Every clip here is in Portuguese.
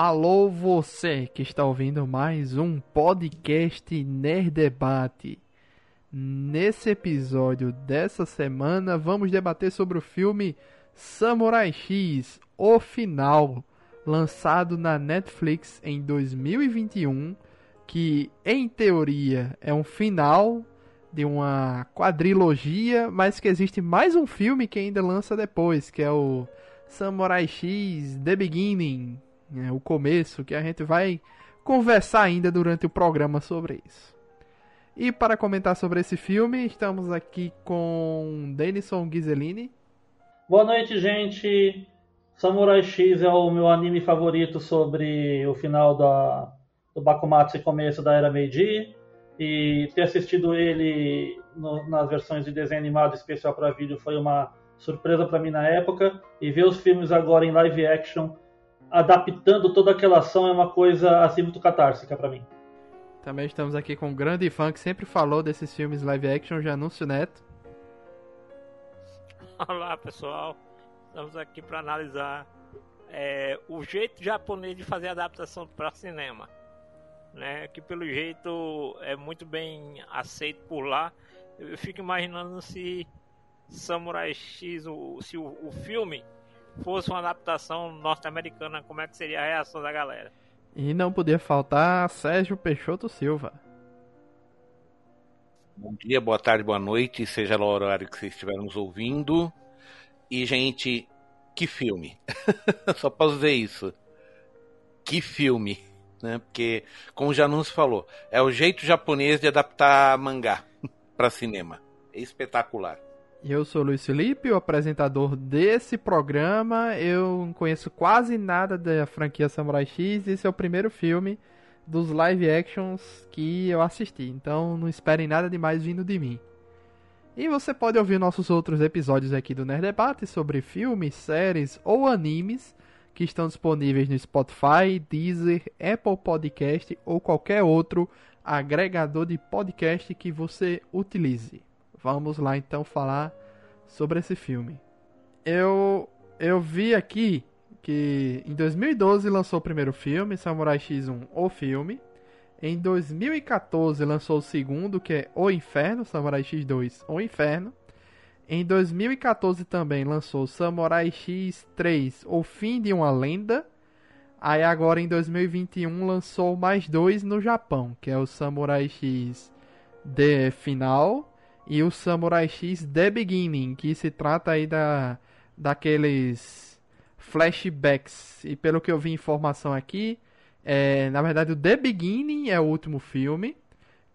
Alô você que está ouvindo mais um podcast Nerd Debate. Nesse episódio dessa semana vamos debater sobre o filme Samurai X, o final, lançado na Netflix em 2021, que em teoria é um final de uma quadrilogia, mas que existe mais um filme que ainda lança depois, que é o Samurai X The Beginning, né, o começo, que a gente vai conversar ainda durante o programa sobre isso. E para comentar sobre esse filme, estamos aqui com Denison Ghiselini. Boa noite, gente. Samurai X é o meu anime favorito sobre o final da, do Bakumatsu e começo da Era Meiji. E ter assistido ele no, nas versões de desenho animado especial para vídeo foi uma surpresa para mim na época. E ver os filmes agora em live action, adaptando toda aquela ação, é uma coisa assim muito catártica para mim. Também estamos aqui com um grande fã que sempre falou desses filmes live action, Janúncio Neto. Olá pessoal, estamos aqui para analisar é, o jeito japonês de fazer adaptação para cinema, né? Que pelo jeito é muito bem aceito por lá. Eu fico imaginando se Samurai X, o, se o, o filme fosse uma adaptação norte-americana, como é que seria a reação da galera? E não podia faltar Sérgio Peixoto Silva. Bom dia, boa tarde, boa noite, seja lá o horário que vocês estiverem nos ouvindo. E, gente, que filme! Só posso dizer isso. Que filme! Né? Porque, como já nos falou, é o jeito japonês de adaptar mangá para cinema. É espetacular. Eu sou Luiz Felipe, o apresentador desse programa. Eu não conheço quase nada da franquia Samurai X. Esse é o primeiro filme dos live actions que eu assisti. Então não esperem nada demais vindo de mim. E você pode ouvir nossos outros episódios aqui do Nerd Debate sobre filmes, séries ou animes que estão disponíveis no Spotify, Deezer, Apple Podcast ou qualquer outro agregador de podcast que você utilize. Vamos lá então falar sobre esse filme. Eu eu vi aqui que em 2012 lançou o primeiro filme, Samurai X1, o filme. Em 2014 lançou o segundo, que é O Inferno, Samurai X2, O Inferno. Em 2014 também lançou Samurai X3, O Fim de uma Lenda. Aí agora em 2021 lançou mais dois no Japão, que é o Samurai X The Final e o Samurai X The Beginning, que se trata aí da daqueles flashbacks. E pelo que eu vi informação aqui, é, na verdade o The Beginning é o último filme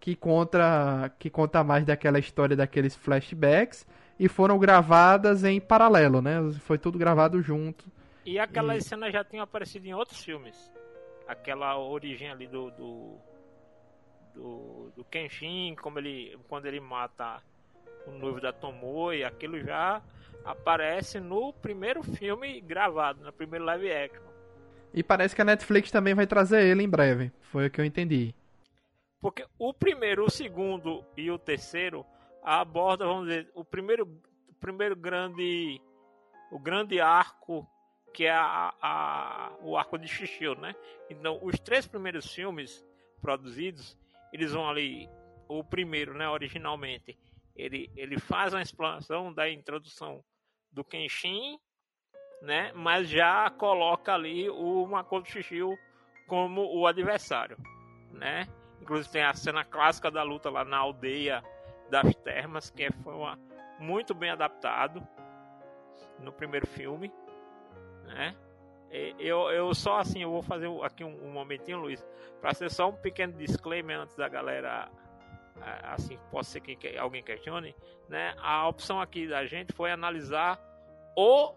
que conta que conta mais daquela história daqueles flashbacks e foram gravadas em paralelo, né? Foi tudo gravado junto. E aquelas e... cenas já tinham aparecido em outros filmes. Aquela origem ali do, do do, do Kenshin, como ele, quando ele mata o noivo da Tomoe, aquilo já aparece no primeiro filme gravado, no primeiro live action. E parece que a Netflix também vai trazer ele em breve, foi o que eu entendi. Porque o primeiro, o segundo e o terceiro aborda, vamos dizer, o primeiro, o primeiro grande, o grande arco que é a, a, o arco de Shishio, né? Então, os três primeiros filmes produzidos, eles vão ali, o primeiro, né, originalmente, ele, ele faz uma explanação da introdução do Kenshin, né, mas já coloca ali o Makoto Shishio como o adversário, né? Inclusive tem a cena clássica da luta lá na aldeia das termas, que foi uma, muito bem adaptado no primeiro filme, né? Eu, eu só assim, eu vou fazer aqui um, um momentinho, Luiz, para ser só um pequeno disclaimer antes da galera, assim, pode ser que alguém questione, né? A opção aqui da gente foi analisar o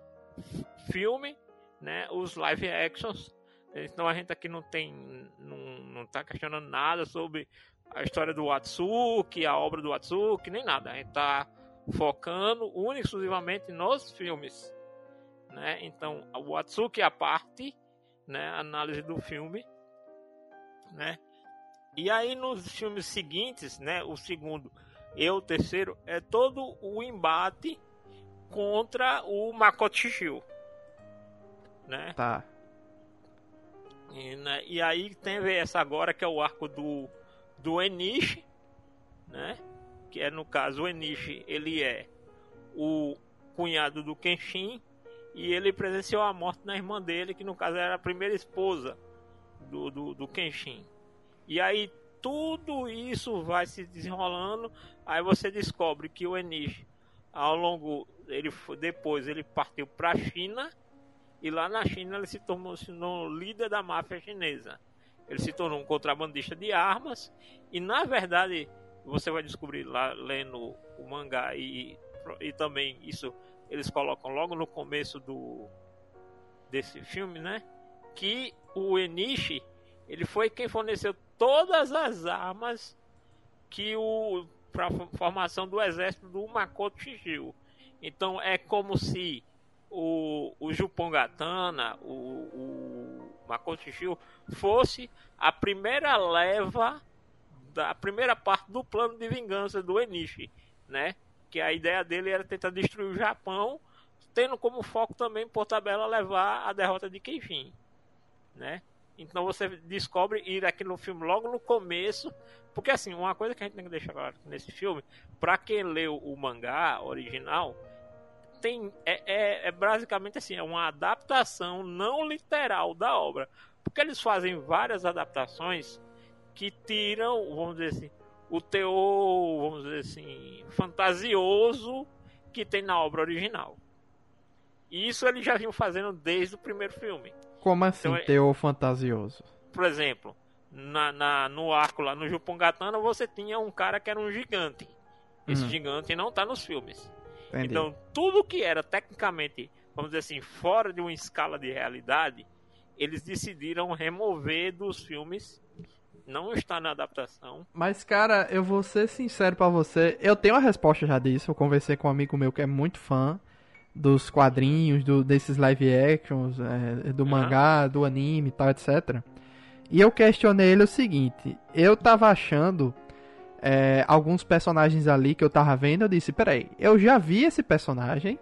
filme, né? Os live actions. Então a gente aqui não tem, não, não tá questionando nada sobre a história do Watsuki, a obra do Watsuki, nem nada. A gente tá focando única e exclusivamente nos filmes né? Então, o Atsuki a parte, né? Análise do filme, né? E aí nos filmes seguintes, né? O segundo e o terceiro é todo o embate contra o Makoto Shishio, né? Tá. E, né, e aí tem essa agora que é o arco do, do Enishi, né? Que é no caso o Enishi, ele é o cunhado do Kenshin e ele presenciou a morte da irmã dele, que no caso era a primeira esposa do, do, do Kenshin. E aí tudo isso vai se desenrolando, aí você descobre que o Enishi, ao longo ele depois ele partiu para a China e lá na China ele se tornou, se tornou líder da máfia chinesa. Ele se tornou um contrabandista de armas e na verdade você vai descobrir lá lendo o mangá e, e também isso eles colocam logo no começo do desse filme, né? Que o Enishi ele foi quem forneceu todas as armas que o para formação do exército do Makoto Shishio. Então é como se o, o Jupongatana, o, o Makoto Shishio, fosse a primeira leva da primeira parte do plano de vingança do Enishi, né? Que a ideia dele era tentar destruir o Japão, tendo como foco também por tabela levar a derrota de Kenshin, né? Então você descobre ir aqui no filme logo no começo, porque assim, uma coisa que a gente tem que deixar claro nesse filme, para quem leu o mangá original, tem é, é, é, basicamente assim, é uma adaptação não literal da obra, porque eles fazem várias adaptações que tiram, vamos dizer assim, o teor, vamos dizer assim, fantasioso que tem na obra original. E isso eles já vinham fazendo desde o primeiro filme. Como assim, então, teor fantasioso? Por exemplo, na, na, no arco lá no Jupongatana você tinha um cara que era um gigante. Esse uhum. gigante não está nos filmes. Entendi. Então, tudo que era tecnicamente, vamos dizer assim, fora de uma escala de realidade, eles decidiram remover dos filmes. Não está na adaptação. Mas, cara, eu vou ser sincero para você. Eu tenho a resposta já disso. Eu conversei com um amigo meu que é muito fã dos quadrinhos, do, desses live actions, é, do uhum. mangá, do anime e tal, etc. E eu questionei ele o seguinte: eu tava achando é, alguns personagens ali que eu tava vendo, eu disse, peraí, eu já vi esse personagem,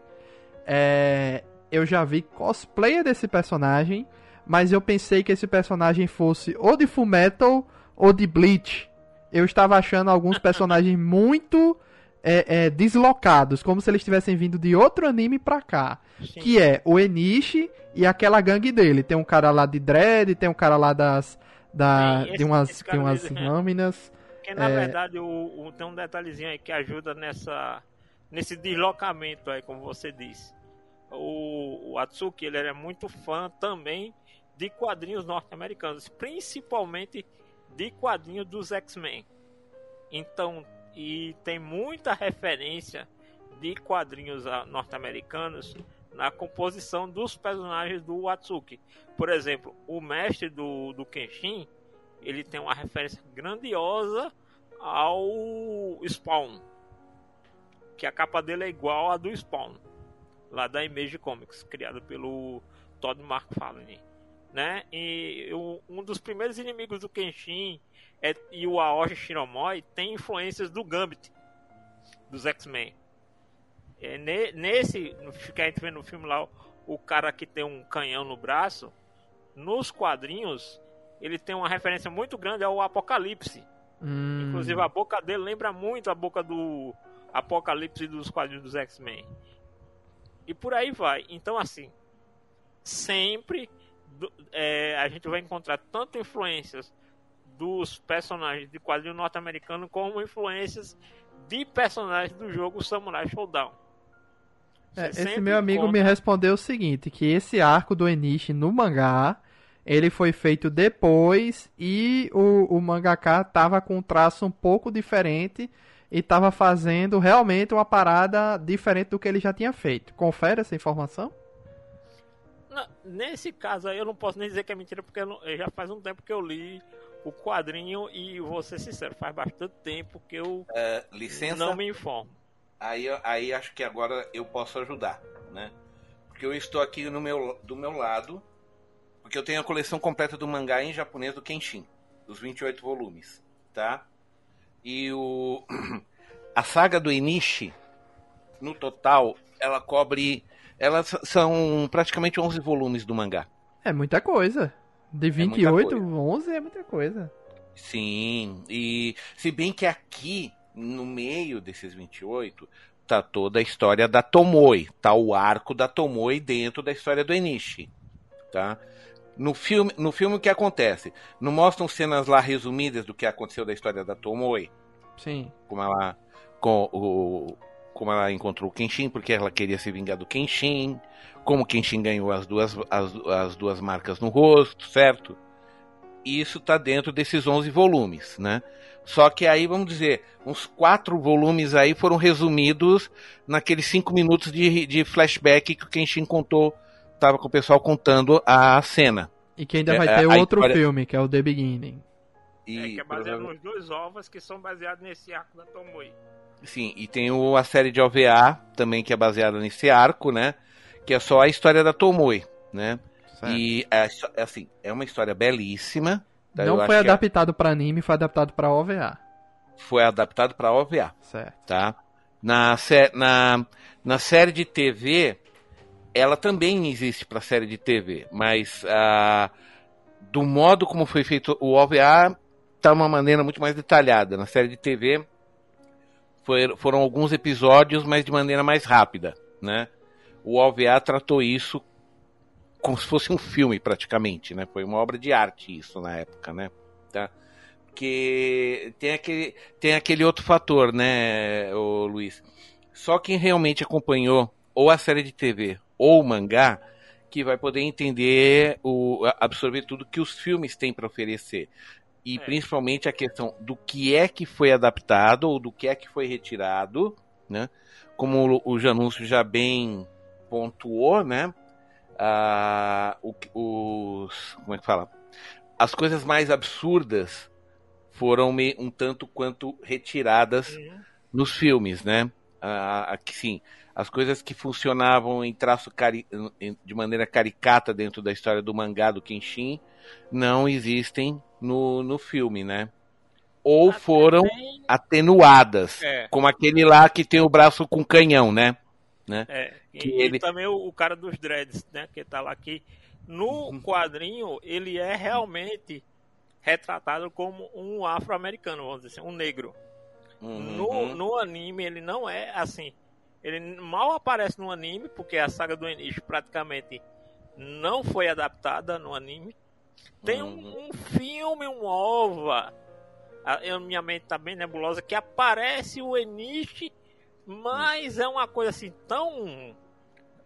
é, eu já vi cosplayer desse personagem, mas eu pensei que esse personagem fosse ou de Fullmetal ou de Bleach. Eu estava achando alguns personagens muito é, é, deslocados, como se eles tivessem vindo de outro anime pra cá. Sim. Que é o Enishi e aquela gangue dele. Tem um cara lá de Dread, tem um cara lá das. Da, Sim, esse, de umas, de umas lâminas. Porque na é... verdade o, o, tem um detalhezinho aí que ajuda nessa, nesse deslocamento aí, como você disse. O, o Atsuki ele era muito fã também de quadrinhos norte-americanos, principalmente de quadrinhos dos X-Men. Então e tem muita referência de quadrinhos ah, norte-americanos na composição dos personagens do Atsuki. Por exemplo, o mestre do, do Kenshin, ele tem uma referência grandiosa ao Spawn. Que a capa dele é igual à do Spawn. Lá da Image Comics, criado pelo Todd McFarlane. Né? E um dos primeiros inimigos do Kenshin é, e o Aoshi Shiromoi tem influências do Gambit, dos X-Men. É, ne, nesse, no, que a gente vê no filme lá, o cara que tem um canhão no braço, nos quadrinhos, ele tem uma referência muito grande ao Apocalipse. Hum. Inclusive a boca dele lembra muito a boca do Apocalipse dos quadrinhos dos X-Men. E por aí vai. Então, assim, sempre é, a gente vai encontrar tanto influências dos personagens de quadrinho norte-americano como influências de personagens do jogo Samurai Showdown. É, esse meu amigo encontra... me respondeu o seguinte, que esse arco do Enishi no mangá, ele foi feito depois e o, o mangaka tava com um traço um pouco diferente e tava fazendo realmente uma parada diferente do que ele já tinha feito. Confere essa informação? Nesse caso aí eu não posso nem dizer que é mentira, porque não, já faz um tempo que eu li o quadrinho e vou ser sincero, faz bastante tempo que eu é, licença, não me informo. Aí, aí acho que agora eu posso ajudar, né? Porque eu estou aqui no meu, do meu lado, porque eu tenho a coleção completa do mangá em japonês do Kenshin, dos 28 volumes, tá? E o a saga do Inishi, no total, ela cobre, elas são praticamente 11 volumes do mangá. É muita coisa. De 28, 11 é muita coisa. Sim, e se bem que aqui, no meio desses 28, tá toda a história da Tomoe, tá o arco da Tomoe dentro da história do Enishi, tá? No filme, no filme o que acontece? Não mostram cenas lá resumidas do que aconteceu da história da Tomoe? Sim. Como ela com o como ela encontrou o Kenshin, porque ela queria se vingar do Kenshin, como o Kenshin ganhou as duas, as, as duas marcas no rosto, certo? Isso está dentro desses 11 volumes, né? Só que aí, vamos dizer, uns quatro volumes aí foram resumidos naqueles cinco minutos de, de flashback que o Kenshin contou, tava com o pessoal contando a cena. E que ainda vai é, ter é, outro história... filme, que é o The Beginning. E, é, que é baseado nos dois ovos que são baseados nesse arco da Tomoe. Sim, e tem o, a série de OVA também que é baseada nesse arco, né? Que é só a história da Tomoe, né? Certo. E é, é, assim, é uma história belíssima. Tá? Não foi é adaptado é... para anime, foi adaptado para OVA. Foi adaptado para OVA. Certo. Tá? Na, na, na série de TV, ela também existe para série de TV, mas uh, do modo como foi feito o OVA tá uma maneira muito mais detalhada. Na série de TV foram alguns episódios, mas de maneira mais rápida, né? O OVA tratou isso como se fosse um filme praticamente, né? Foi uma obra de arte isso na época, né? Tá? Porque tem aquele, tem aquele outro fator, né, o Luiz? Só quem realmente acompanhou ou a série de TV ou o mangá que vai poder entender o absorver tudo que os filmes têm para oferecer e é. principalmente a questão do que é que foi adaptado ou do que é que foi retirado, né? Como o Janúncio já bem pontuou, né? Ah, o, os como é que fala? As coisas mais absurdas foram me, um tanto quanto retiradas uhum. nos filmes, né? Ah, sim, as coisas que funcionavam em traço cari de maneira caricata dentro da história do mangá do Kenshin não existem no, no filme, né? Ou Até foram bem... atenuadas, é. como aquele lá que tem o braço com canhão, né? né? É. E, ele... e também o, o, cara dos dreads, né? Que tá lá aqui. No uhum. quadrinho, ele é realmente retratado como um afro-americano, vamos dizer assim, um negro. Uhum. No, no anime, ele não é assim. Ele mal aparece no anime, porque a saga do Enish praticamente não foi adaptada no anime. Tem um, uhum. um filme, um OVA, a, minha mente tá bem nebulosa, que aparece o Enishi, mas é uma coisa assim tão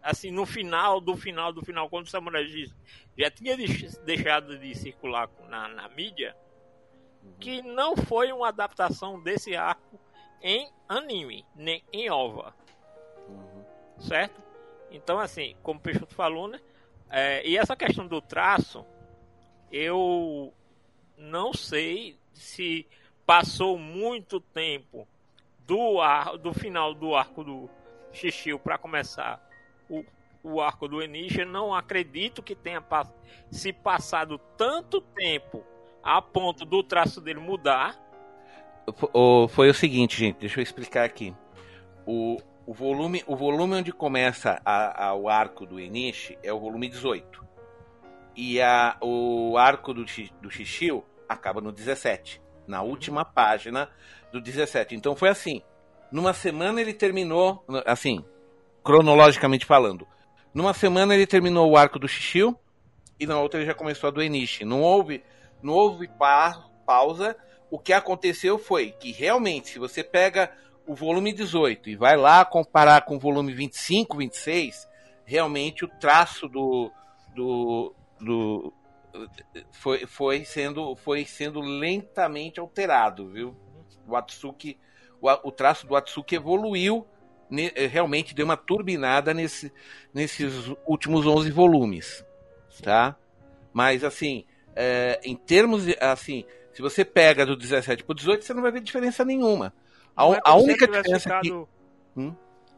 assim, no final do final do final, quando o Samurai X já tinha deixado de circular na, na mídia, uhum. que não foi uma adaptação desse arco em anime, nem em OVA. Certo? Então, assim, como o Peixoto falou, né? É, e essa questão do traço, eu não sei se passou muito tempo do, ar, do final do arco do Xixiu para começar o, o arco do Enisha. Não acredito que tenha se passado tanto tempo a ponto do traço dele mudar. Foi o seguinte, gente, deixa eu explicar aqui. O, o, volume, o volume onde começa a, a, o arco do Enishi é o volume 18 e a, o arco do, do Xixiu acaba no 17, na última página do 17. Então foi assim: numa semana ele terminou, assim, cronologicamente falando, numa semana ele terminou o arco do Xixiu e na outra ele já começou a do Enishi. Não houve, não houve pa pausa. O que aconteceu foi que realmente, se você pega o volume 18 e vai lá comparar com o volume 25, 26, realmente o traço do, do, do foi, foi sendo foi sendo lentamente alterado, viu? O Atsuki, o, o traço do Atsuki evoluiu, ne, eh, realmente deu uma turbinada nesse, nesses últimos 11 volumes, tá? Mas assim, é, em termos de, assim, se você pega do 17 para o 18, você não vai ver diferença nenhuma. A, é a única diferença ficado, que hum?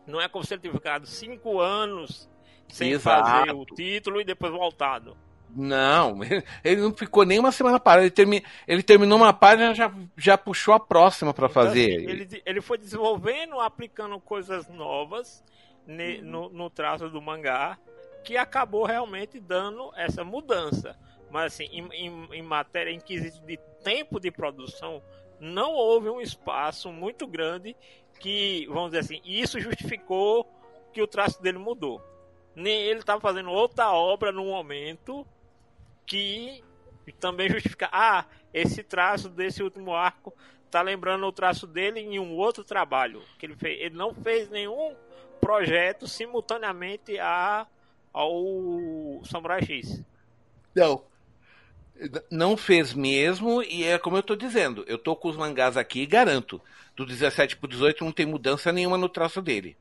não é como se ele tivesse ficado cinco anos sem Exato. fazer o título e depois voltado. Não, ele não ficou nem uma semana parado. Ele, termi, ele terminou uma página já já puxou a próxima para então, fazer. Assim, ele, ele foi desenvolvendo, aplicando coisas novas ne, no, no traço do mangá, que acabou realmente dando essa mudança. Mas assim, em, em, em matéria em quesito de tempo de produção, não houve um espaço muito grande que, vamos dizer assim, isso justificou que o traço dele mudou. Nem ele estava fazendo outra obra no momento que também justifica. Ah, esse traço desse último arco tá lembrando o traço dele em um outro trabalho que ele fez. Ele não fez nenhum projeto simultaneamente a, ao Samurai X. Não. Não fez mesmo, e é como eu tô dizendo, eu tô com os mangás aqui e garanto, do 17 pro 18 não tem mudança nenhuma no traço dele.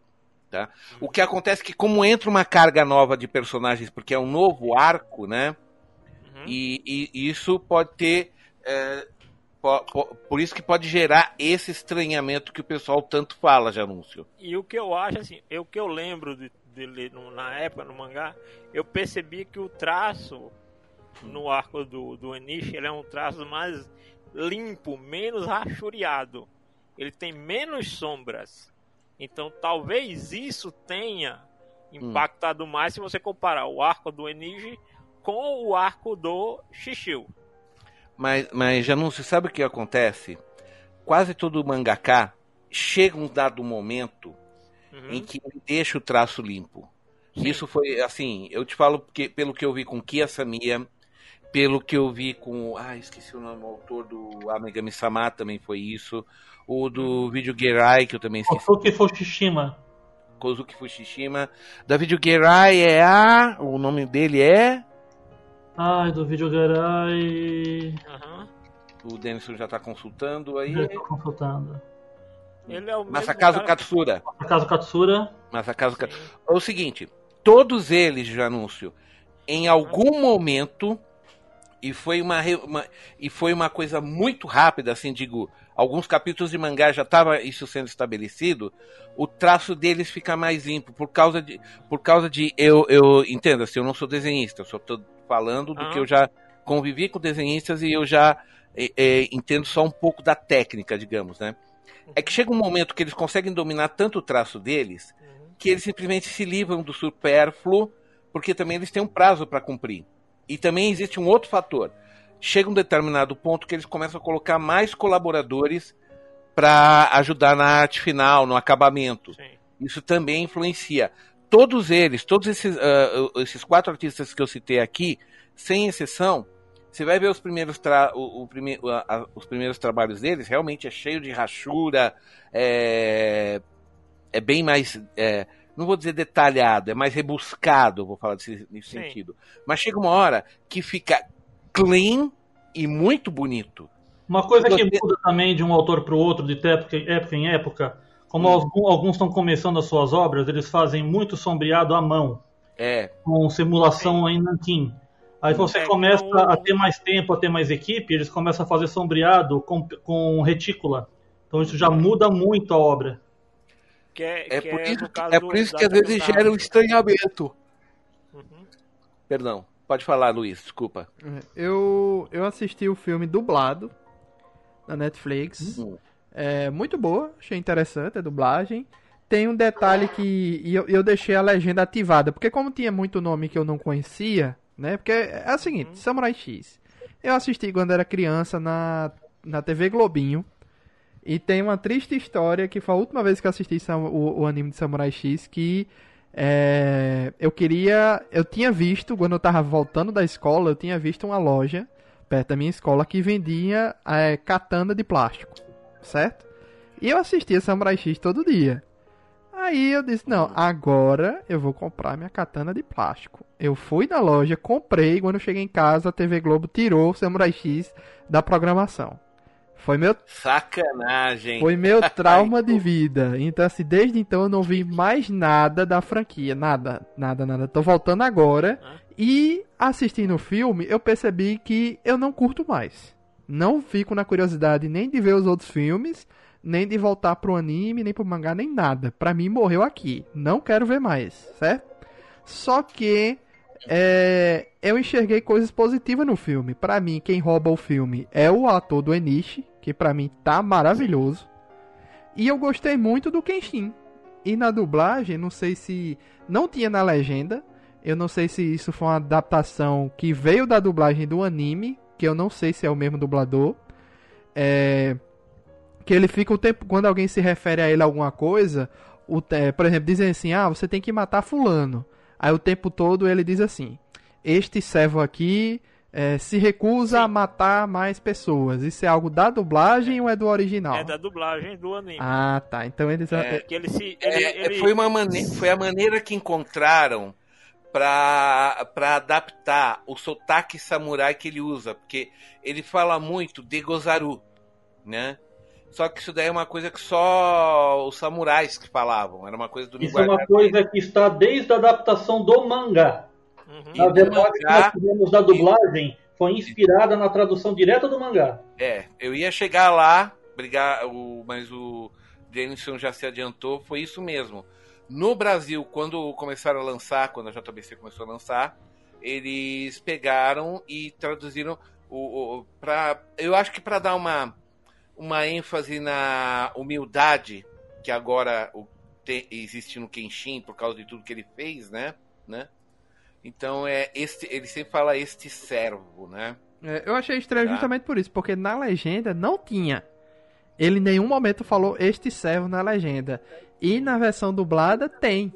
Tá? O que acontece é que como entra uma carga nova de personagens, porque é um novo arco, né? Uhum. E, e, isso pode ter. É, por, por, isso que pode gerar esse estranhamento que o pessoal tanto fala de anúncio. E o que eu acho, assim, o que eu lembro de, de ler na época no mangá, eu percebi que o traço no arco do, do Enishi, ele é um traço mais limpo, menos rachuriado. Ele tem menos sombras. Então talvez isso tenha impactado hum. mais se você comparar o arco do Eniji com o arco do Shishio. Mas, mas já não se sabe o que acontece? Quase todo mangaka chega um dado momento uhum. em que ele deixa o traço limpo. Sim. Isso foi assim, eu te falo porque, pelo que eu vi com Kia Samia, pelo que eu vi com. Ah, esqueci o nome, o autor do Amegami Sama também foi isso. O do vídeo Gerai, que eu também esqueci. Kozuki Fushishima. Kozuki Fushishima. Da vídeo Gerai é a. O nome dele é. Ai, do vídeo Gerai. Uhum. O Denison já tá consultando aí. Já tô consultando. Ele é o Masakazu cara... Katsura. Masakazu Katsura. Masakazu Katsura. É o seguinte, todos eles de anúncio, em algum momento, e foi uma, uma, e foi uma coisa muito rápida, assim, digo, alguns capítulos de mangá já estava isso sendo estabelecido, o traço deles fica mais limpo, por causa de, por causa de eu, eu entenda, assim, eu não sou desenhista, eu só estou falando do ah. que eu já convivi com desenhistas e eu já é, é, entendo só um pouco da técnica, digamos, né? É que chega um momento que eles conseguem dominar tanto o traço deles que eles simplesmente se livram do supérfluo, porque também eles têm um prazo para cumprir. E também existe um outro fator. Chega um determinado ponto que eles começam a colocar mais colaboradores para ajudar na arte final, no acabamento. Sim. Isso também influencia. Todos eles, todos esses, uh, esses quatro artistas que eu citei aqui, sem exceção, você vai ver os primeiros, tra o, o prime os primeiros trabalhos deles, realmente é cheio de rachura, é, é bem mais. É, não vou dizer detalhado, é mais rebuscado, vou falar desse, nesse Sim. sentido. Mas chega uma hora que fica clean e muito bonito. Uma coisa que muda também de um autor para o outro, de época, época em época, como hum. alguns estão começando as suas obras, eles fazem muito sombreado à mão. É. Com simulação Sim. em nanquim. Aí você é, começa então... a ter mais tempo, a ter mais equipe, eles começam a fazer sombreado com, com retícula. Então isso já muda muito a obra. Que é, é, que por, é, isso, é por isso que às vezes gera um estranhamento. Uhum. Perdão, pode falar, Luiz, desculpa. É, eu, eu assisti o filme dublado na Netflix. Uhum. É muito boa, achei interessante a dublagem. Tem um detalhe que eu, eu deixei a legenda ativada, porque como tinha muito nome que eu não conhecia, né? Porque é o seguinte, uhum. Samurai X. Eu assisti quando era criança na, na TV Globinho. E tem uma triste história que foi a última vez que eu assisti o, o anime de Samurai X que é, eu queria. Eu tinha visto, quando eu tava voltando da escola, eu tinha visto uma loja perto da minha escola que vendia é, katana de plástico, certo? E eu assistia Samurai X todo dia. Aí eu disse: não, agora eu vou comprar minha katana de plástico. Eu fui na loja, comprei. Quando eu cheguei em casa, a TV Globo tirou o Samurai X da programação. Foi meu. Sacanagem. Foi meu trauma de vida. Então, assim, desde então eu não vi mais nada da franquia. Nada, nada, nada. Tô voltando agora. E assistindo o filme, eu percebi que eu não curto mais. Não fico na curiosidade nem de ver os outros filmes, nem de voltar pro anime, nem pro mangá, nem nada. Pra mim, morreu aqui. Não quero ver mais, certo? Só que é, eu enxerguei coisas positivas no filme. Para mim, quem rouba o filme é o ator do Enishi, que para mim tá maravilhoso. E eu gostei muito do Kenshin. E na dublagem, não sei se não tinha na legenda, Eu não sei se isso foi uma adaptação que veio da dublagem do anime, que eu não sei se é o mesmo dublador. É, que ele fica o tempo. Quando alguém se refere a ele alguma coisa, o, é, por exemplo, dizem assim: ah, você tem que matar Fulano. Aí o tempo todo ele diz assim: este servo aqui é, se recusa Sim. a matar mais pessoas. Isso é algo da dublagem ou é do original? É da dublagem do anime. Ah, tá. Então eles. É, que ele se, ele, é, ele... Foi, uma mane... foi a maneira que encontraram para adaptar o sotaque samurai que ele usa. Porque ele fala muito de Gozaru, né? Só que isso daí é uma coisa que só os samurais que falavam. Era uma coisa do Isso é uma coisa que está desde a adaptação do mangá. Uhum. A verdade que nós tivemos da dublagem foi inspirada na tradução direta do mangá. É, eu ia chegar lá, brigar, o, mas o Jameson já se adiantou, foi isso mesmo. No Brasil, quando começaram a lançar, quando a JBC começou a lançar, eles pegaram e traduziram o, o para eu acho que para dar uma uma ênfase na humildade que agora existe no Kenshin por causa de tudo que ele fez, né? né? Então é este, ele sempre fala este servo, né? É, eu achei estranho tá? justamente por isso, porque na legenda não tinha. Ele em nenhum momento falou este servo na legenda. E na versão dublada tem.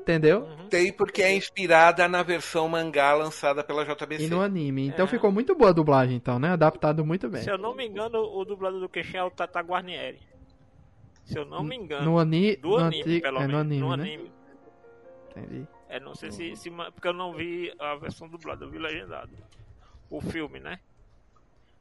Entendeu? Uhum. Tem porque é inspirada na versão mangá lançada pela JBC. E no anime. Então é. ficou muito boa a dublagem, então, né? Adaptado muito bem. Se eu não me engano, o dublador do Queixin é o Tata Guarnieri. Se eu não me engano. No, ani do no anime, antigo, pelo é menos. No anime, no né? anime. Entendi. É, não sei se, se, Porque eu não vi a versão dublada, eu vi legendado. O filme, né?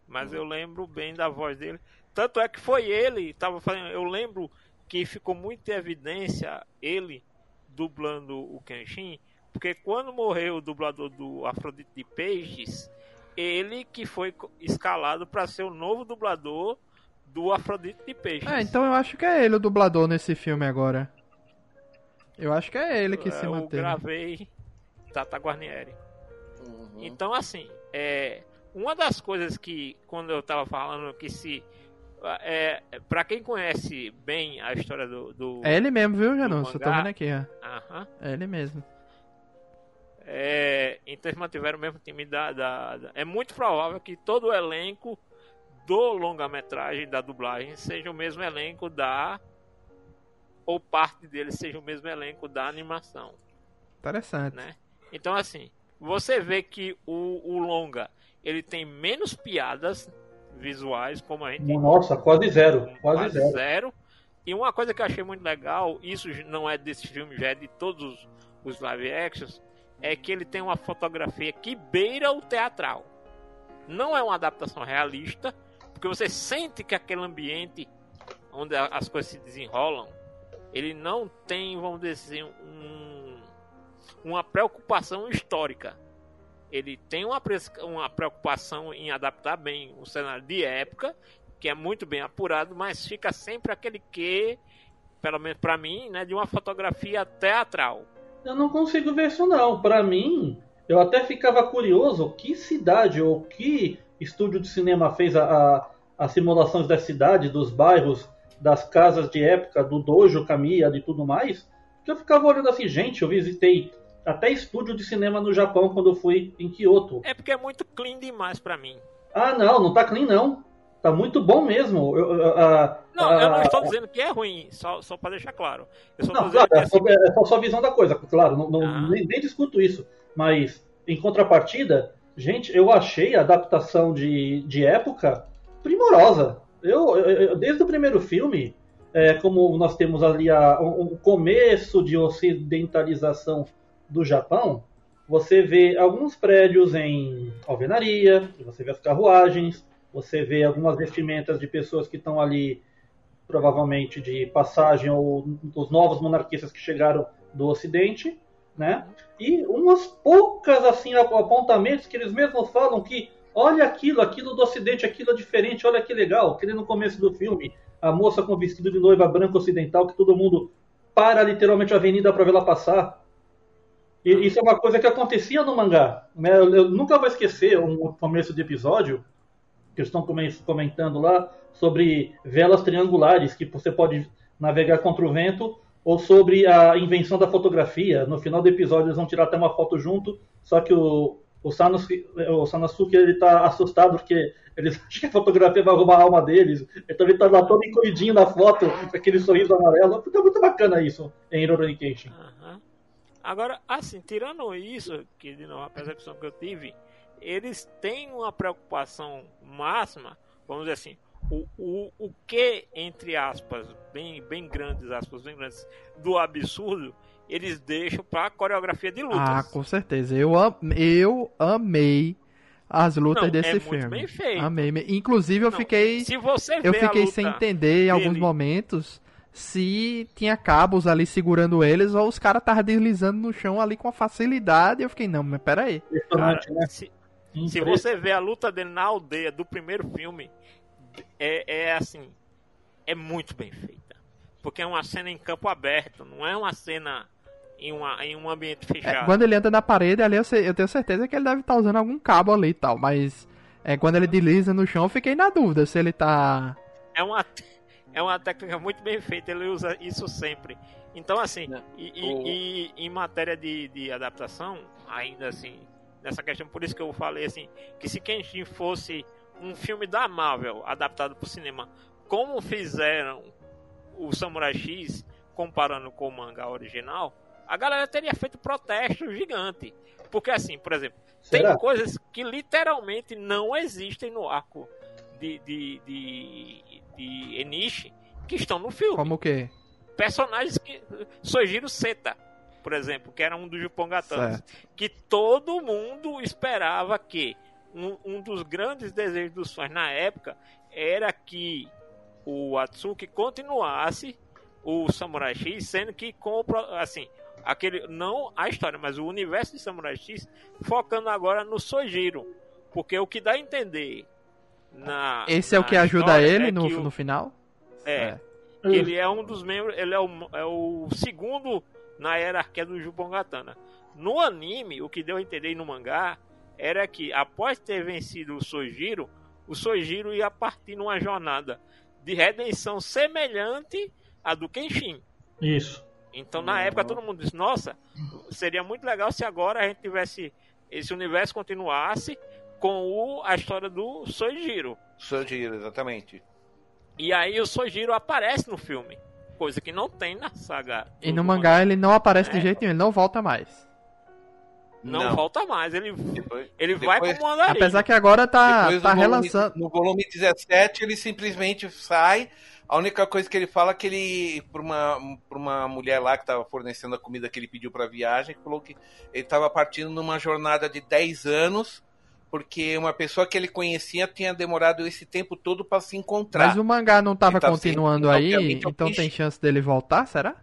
Mas eu lembro bem da voz dele. Tanto é que foi ele, tava fazendo. Eu lembro que ficou muito em evidência ele dublando o Kenshin, porque quando morreu o dublador do Afrodite de Peixes, ele que foi escalado para ser o novo dublador do Afrodite de Peixes. É, então eu acho que é ele o dublador nesse filme agora. Eu acho que é ele que é, se manteve. Eu gravei Tata Guarnieri. Uhum. Então, assim, é, uma das coisas que, quando eu tava falando que se. É, para quem conhece bem a história do. do é ele mesmo, viu, Janus? Eu tô vendo aqui, ó. Aham. É ele mesmo. É, então eles mantiveram o mesmo time da, da, da, É muito provável que todo o elenco do longa-metragem, da dublagem, seja o mesmo elenco da ou parte dele seja o mesmo elenco da animação. Interessante. Né? Então, assim, você vê que o, o longa ele tem menos piadas visuais, como a gente. Nossa, quase zero. Quase, quase zero. zero. E uma coisa que eu achei muito legal, isso não é desse filme, já é de todos os live actions, é que ele tem uma fotografia que beira o teatral. Não é uma adaptação realista, porque você sente que aquele ambiente onde as coisas se desenrolam ele não tem, vamos dizer assim, um, uma preocupação histórica. Ele tem uma, uma preocupação em adaptar bem o cenário de época, que é muito bem apurado, mas fica sempre aquele que, pelo menos para mim, né, de uma fotografia teatral. Eu não consigo ver isso não. Para mim, eu até ficava curioso que cidade ou que estúdio de cinema fez a, a, as simulações das cidades, dos bairros das casas de época, do Dojo Kamiya e tudo mais, eu ficava olhando assim, gente, eu visitei até estúdio de cinema no Japão quando eu fui em Kyoto. É porque é muito clean demais para mim. Ah, não, não tá clean não. Tá muito bom mesmo. Eu, não, eu não estou dizendo que é ruim, só, só para deixar claro. Eu só não, claro, é, assim... é só a visão da coisa, claro, não, não ah. nem, nem discuto isso. Mas, em contrapartida, gente, eu achei a adaptação de, de época primorosa. Eu, desde o primeiro filme, é, como nós temos ali a, um começo de ocidentalização do Japão, você vê alguns prédios em alvenaria, você vê as carruagens, você vê algumas vestimentas de pessoas que estão ali provavelmente de passagem ou dos novos monarquistas que chegaram do Ocidente, né? E umas poucas assim apontamentos que eles mesmos falam que Olha aquilo, aquilo do Ocidente, aquilo é diferente, olha que legal. Que no começo do filme, a moça com vestido de noiva branca ocidental, que todo mundo para literalmente a avenida para vê-la passar. E isso é uma coisa que acontecia no mangá. Eu, eu nunca vou esquecer o começo do episódio, que estão comentando lá, sobre velas triangulares, que você pode navegar contra o vento, ou sobre a invenção da fotografia. No final do episódio eles vão tirar até uma foto junto, só que o, o, Sanosuke, o Sanosuke ele tá assustado porque eles acham que a fotografia vai roubar a alma deles. Ele também tá lá todo encolhidinho na foto, com aquele sorriso amarelo. Fica muito bacana isso em Rurouni Kenshin. Aham. Agora, assim, tirando isso, que de novo a percepção que eu tive, eles têm uma preocupação máxima, vamos dizer assim, o, o, o que, entre aspas, bem, bem grandes aspas, bem grandes, do absurdo, eles deixam pra coreografia de lutas. Ah, com certeza. Eu, am- eu amei as lutas Não, desse é filme. muito bem feito. Amei. Inclusive, eu Não, fiquei. Se você Eu fiquei sem entender em alguns momentos se tinha cabos ali segurando eles ou os caras estavam deslizando no chão ali com facilidade. Eu fiquei, não, mas peraí. Cara, né? se, se você vê a luta dele na aldeia do primeiro filme, é, é assim, é muito bem feita. Porque é uma cena em campo aberto, não é uma cena em, uma, em um ambiente É, fechado. quando ele anda na parede ali, eu, sei- eu tenho certeza que ele deve estar usando algum cabo ali e tal. Mas é, quando ele desliza no chão, eu fiquei na dúvida se ele tá. É uma, é uma técnica muito bem feita, ele usa isso sempre. Então, assim, Não, e, e- e em matéria de, de adaptação, ainda assim, nessa questão, por isso que eu falei assim, que se Kenshin fosse um filme da Marvel adaptado para o cinema, como fizeram o Samurai X, comparando com o mangá original, a galera teria feito protesto gigante. Porque assim, por exemplo, tem Será? coisas que literalmente não existem no arco de, de, de, de Enishi que estão no filme. Como o quê? Personagens que. Sojiro Seta, por exemplo, que era um dos Jupongatanas. Certo. Que todo mundo esperava que um, um dos grandes desejos dos fãs na época era que o Atsuki continuasse o Samurai X, sendo que com o assim, aquele não a história, mas o universo de Samurai X focando agora no Sojiro, porque o que dá a entender na Esse é o que ajuda história ele é no, o- no final? é, que ele é um dos membros, ele é o, é o segundo na hierarquia do Jupongatana. No anime, o que deu a entender no mangá era que após ter vencido o Sojiro, o Sojiro ia partir numa jornada de redenção semelhante à do Kenshin. Isso. Então, na época, todo mundo disse: Nossa, seria muito legal se agora a gente tivesse. Esse universo continuasse com o, a história do Sojiro. Sojiro, exatamente. E aí o Sojiro aparece no filme. Coisa que não tem na saga. E no mangá ele não aparece de É. jeito nenhum, ele não volta mais. Não, volta mais. Ele, Depois, ele vai depois- como andarilho. Apesar que agora tá, depois tá no, volume, relançando. no volume 17 ele simplesmente sai. A única coisa que ele fala é que ele, pra uma, pra uma mulher lá que estava fornecendo a comida que ele pediu pra viagem, falou que ele estava partindo numa jornada de 10 anos, porque uma pessoa que ele conhecia tinha demorado esse tempo todo para se encontrar. Mas o mangá não tava Ele tá continuando sendo- aí, é então tem chance dele voltar, será?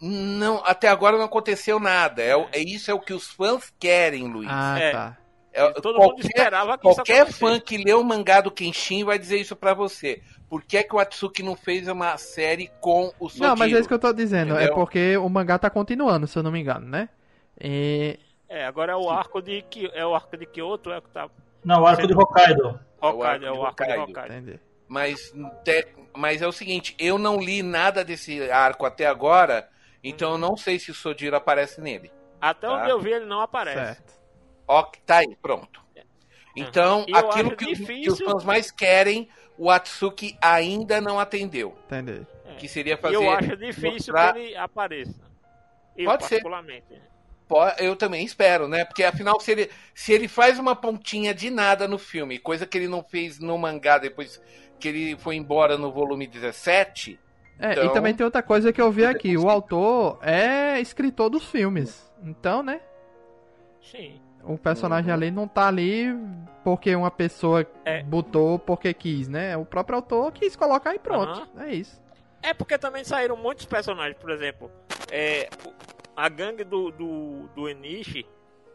Não, até agora não aconteceu nada. É, é isso é o que os fãs querem, Luiz. Ah, É. tá. É- Todo mundo qualquer, esperava que isso qualquer fã que lê o mangá do Kenshin vai dizer isso pra você. Por que, que o Atsuki não fez uma série com o Sojiro? Não, mas é isso que eu tô dizendo. É Entendeu? porque o mangá tá continuando, se eu não me engano, né? E... É, agora é o arco de Ki- é o arco de Kyoto, é o que tá Não, o arco de Hokkaido. Hokkaido, é arco o arco de Hokkaido. Entendi. Mas, te- mas é o seguinte, eu não li nada desse arco até agora, então eu não sei se o Sojiro aparece nele. Até Tá. onde eu vi ele não aparece. Certo. Ó, tá aí, pronto. Então, E eu aquilo que, os- difícil- que os fãs mais querem, o Atsuki ainda não atendeu. Entendi. Que seria fazer. eu acho difícil mostrar- que ele apareça. Eu, Pode ser. Eu também espero, né? Porque afinal, se ele, se ele faz uma pontinha de nada no filme, coisa que ele não fez no mangá depois que ele foi embora no volume 17, É, Então- e também tem outra coisa que eu vi aqui. O autor é escritor dos filmes. Então, né? Sim. O personagem ali não tá ali porque uma pessoa É. botou porque quis, né? O próprio autor quis colocar e pronto. É isso. É porque também saíram muitos personagens, por exemplo, é, a gangue do, do, do Enishi,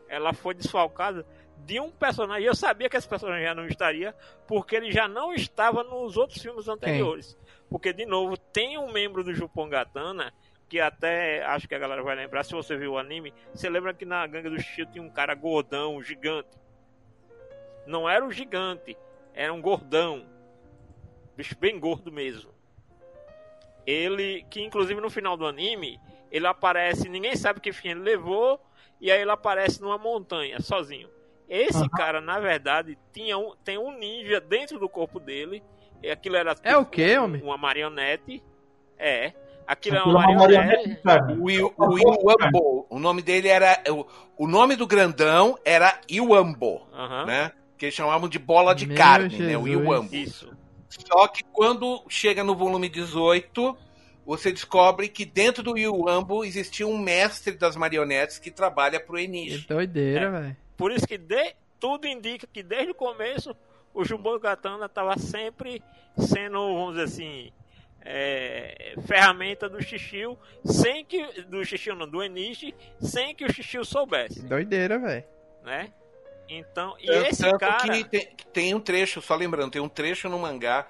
ela foi desfalcada de um personagem. Eu sabia que esse personagem já não estaria, porque ele já não estava nos outros filmes anteriores. Porque, de novo, tem um membro do Jupongatana, que até acho que a galera vai lembrar, se você viu o anime, você lembra que na gangue do Shio tinha um cara gordão, gigante. Não era o gigante, era um gordão. Bicho bem gordo mesmo. ele que inclusive no final do anime ele aparece, ninguém sabe que fim ele levou e aí ele aparece numa montanha sozinho. Esse uhum. cara, na verdade, tinha um, tem um ninja dentro do corpo dele. E aquilo era É o que, homem? Uma marionete. É. Aquilo é uma marionete. O, o Iwambo. O nome dele era. O, o nome do grandão era Iwambo. Uhum. Né? Que eles chamavam de bola de Meu carne, Jesus. né? O Iwambo. Isso. Só que quando chega no volume 18, você descobre que dentro do Iwambo existia um mestre das marionetes que trabalha pro Enishi. Que doideira, é. velho. Por isso que de, tudo indica que desde o começo o Jumbo Katana estava sempre sendo, vamos dizer assim, é, ferramenta do Xixiu, sem que. Do Xixiu não, do Enishi, sem que o Xixiu soubesse. Doideira, velho. Né? Então, e tanto, esse tanto cara. Que tem, tem um trecho, só lembrando, tem um trecho no mangá.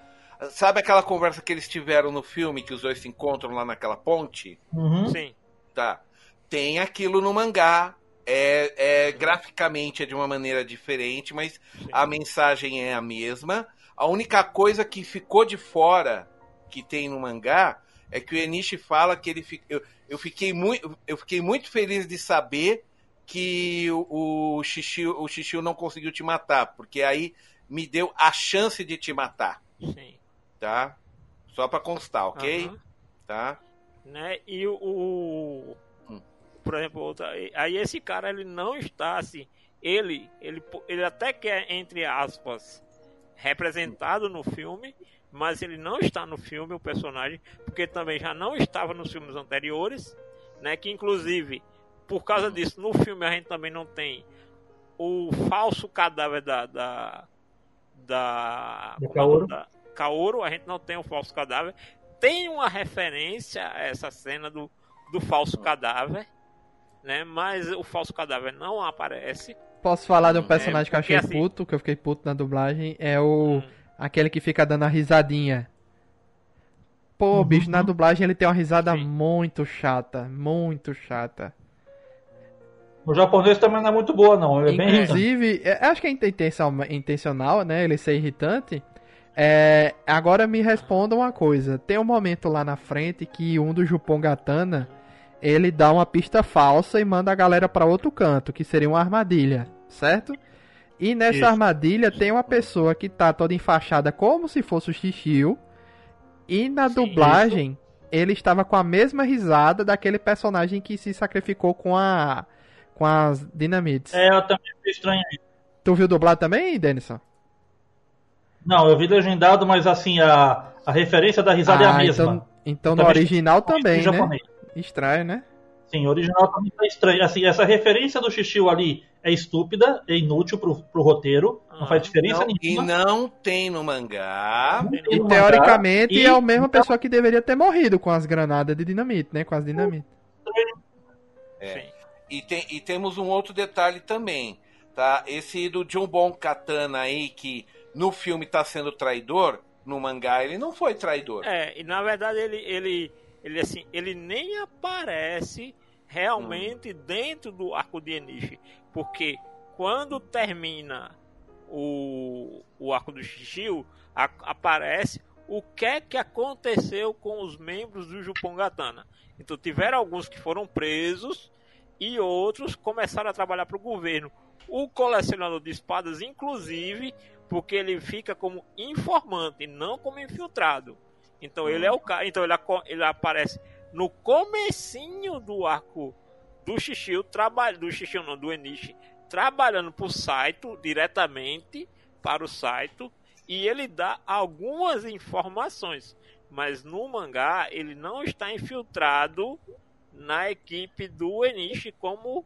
Sabe aquela conversa que eles tiveram no filme, que os dois se encontram lá naquela ponte? Uhum. Sim. Tá. Tem aquilo no mangá. É, é graficamente é de uma maneira diferente, mas Sim. a mensagem é a mesma. A única coisa que ficou de fora que tem no mangá é que o Enishi fala que ele eu, eu fiquei muito eu fiquei muito feliz de saber que o, o Xixiu, o Xixiu não conseguiu te matar, porque aí me deu a chance de te matar. Sim. Tá? Só para constar, ok? Uhum. Tá? Né? E o, o hum. por exemplo, aí esse cara ele não está assim, ele ele ele até quer entre aspas representado no filme, mas ele não está no filme, o personagem, porque também já não estava nos filmes anteriores, né? Que inclusive, por causa disso, no filme a gente também não tem o falso cadáver da. da. da. da Kaoru. A gente não tem o falso cadáver. Tem uma referência a essa cena do, do falso cadáver, né? Mas o falso cadáver não aparece. Posso falar de um personagem é, que eu achei assim, puto, que eu fiquei puto na dublagem, é o. Hum Aquele que fica dando a risadinha. Pô, uhum. bicho, na dublagem ele tem uma risada Sim. muito chata. Muito chata. O japonês também não é muito boa, não. Ele é Inclusive, bem é, acho que é intencional, né? Ele ser irritante. É, agora me responda uma coisa. Tem um momento lá na frente que um do Jupongatana ele dá uma pista falsa e manda a galera para outro canto, que seria uma armadilha, certo? E nessa Isso. armadilha tem uma pessoa que tá toda enfaixada como se fosse o Xixiu. E na Sim, dublagem, isso. ele estava com a mesma risada daquele personagem que se sacrificou com a com as dinamites. É, eu também fui estranho Tu viu dublado também, Denison? Não, eu vi legendado, mas assim, a, a referência da risada ah, é a ah, mesma. Então, então no original também, né? Estranho, né? Sim, o original também tá estranho. Assim, essa referência do Xixiu ali é estúpida, é inútil pro, pro roteiro, ah, não faz diferença não, nenhuma. E não tem no mangá. Tem e no teoricamente mangá, é a mesma então... pessoa que deveria ter morrido com as granadas de dinamite, né? Com as dinamites. É. E, tem, e temos um outro detalhe também, tá? Esse do John Bon Katana aí, que no filme tá sendo traidor, no mangá ele não foi traidor. É, e na verdade ele, ele, ele assim, ele nem aparece realmente hum. dentro do arco de Enishi. Porque quando termina o, o arco do Shishio, a, aparece o que é que aconteceu com os membros do Jupongatana. Então tiveram alguns que foram presos e outros começaram a trabalhar para o governo. O colecionador de espadas, inclusive, porque ele fica como informante, não como infiltrado. Então ele é o cara. Então ele, ele aparece no comecinho do arco do Xixiu, trabalho do Xixiu não, do Enishi, trabalhando para o Saito diretamente para o Saito e ele dá algumas informações, mas no mangá ele não está infiltrado na equipe do Enishi como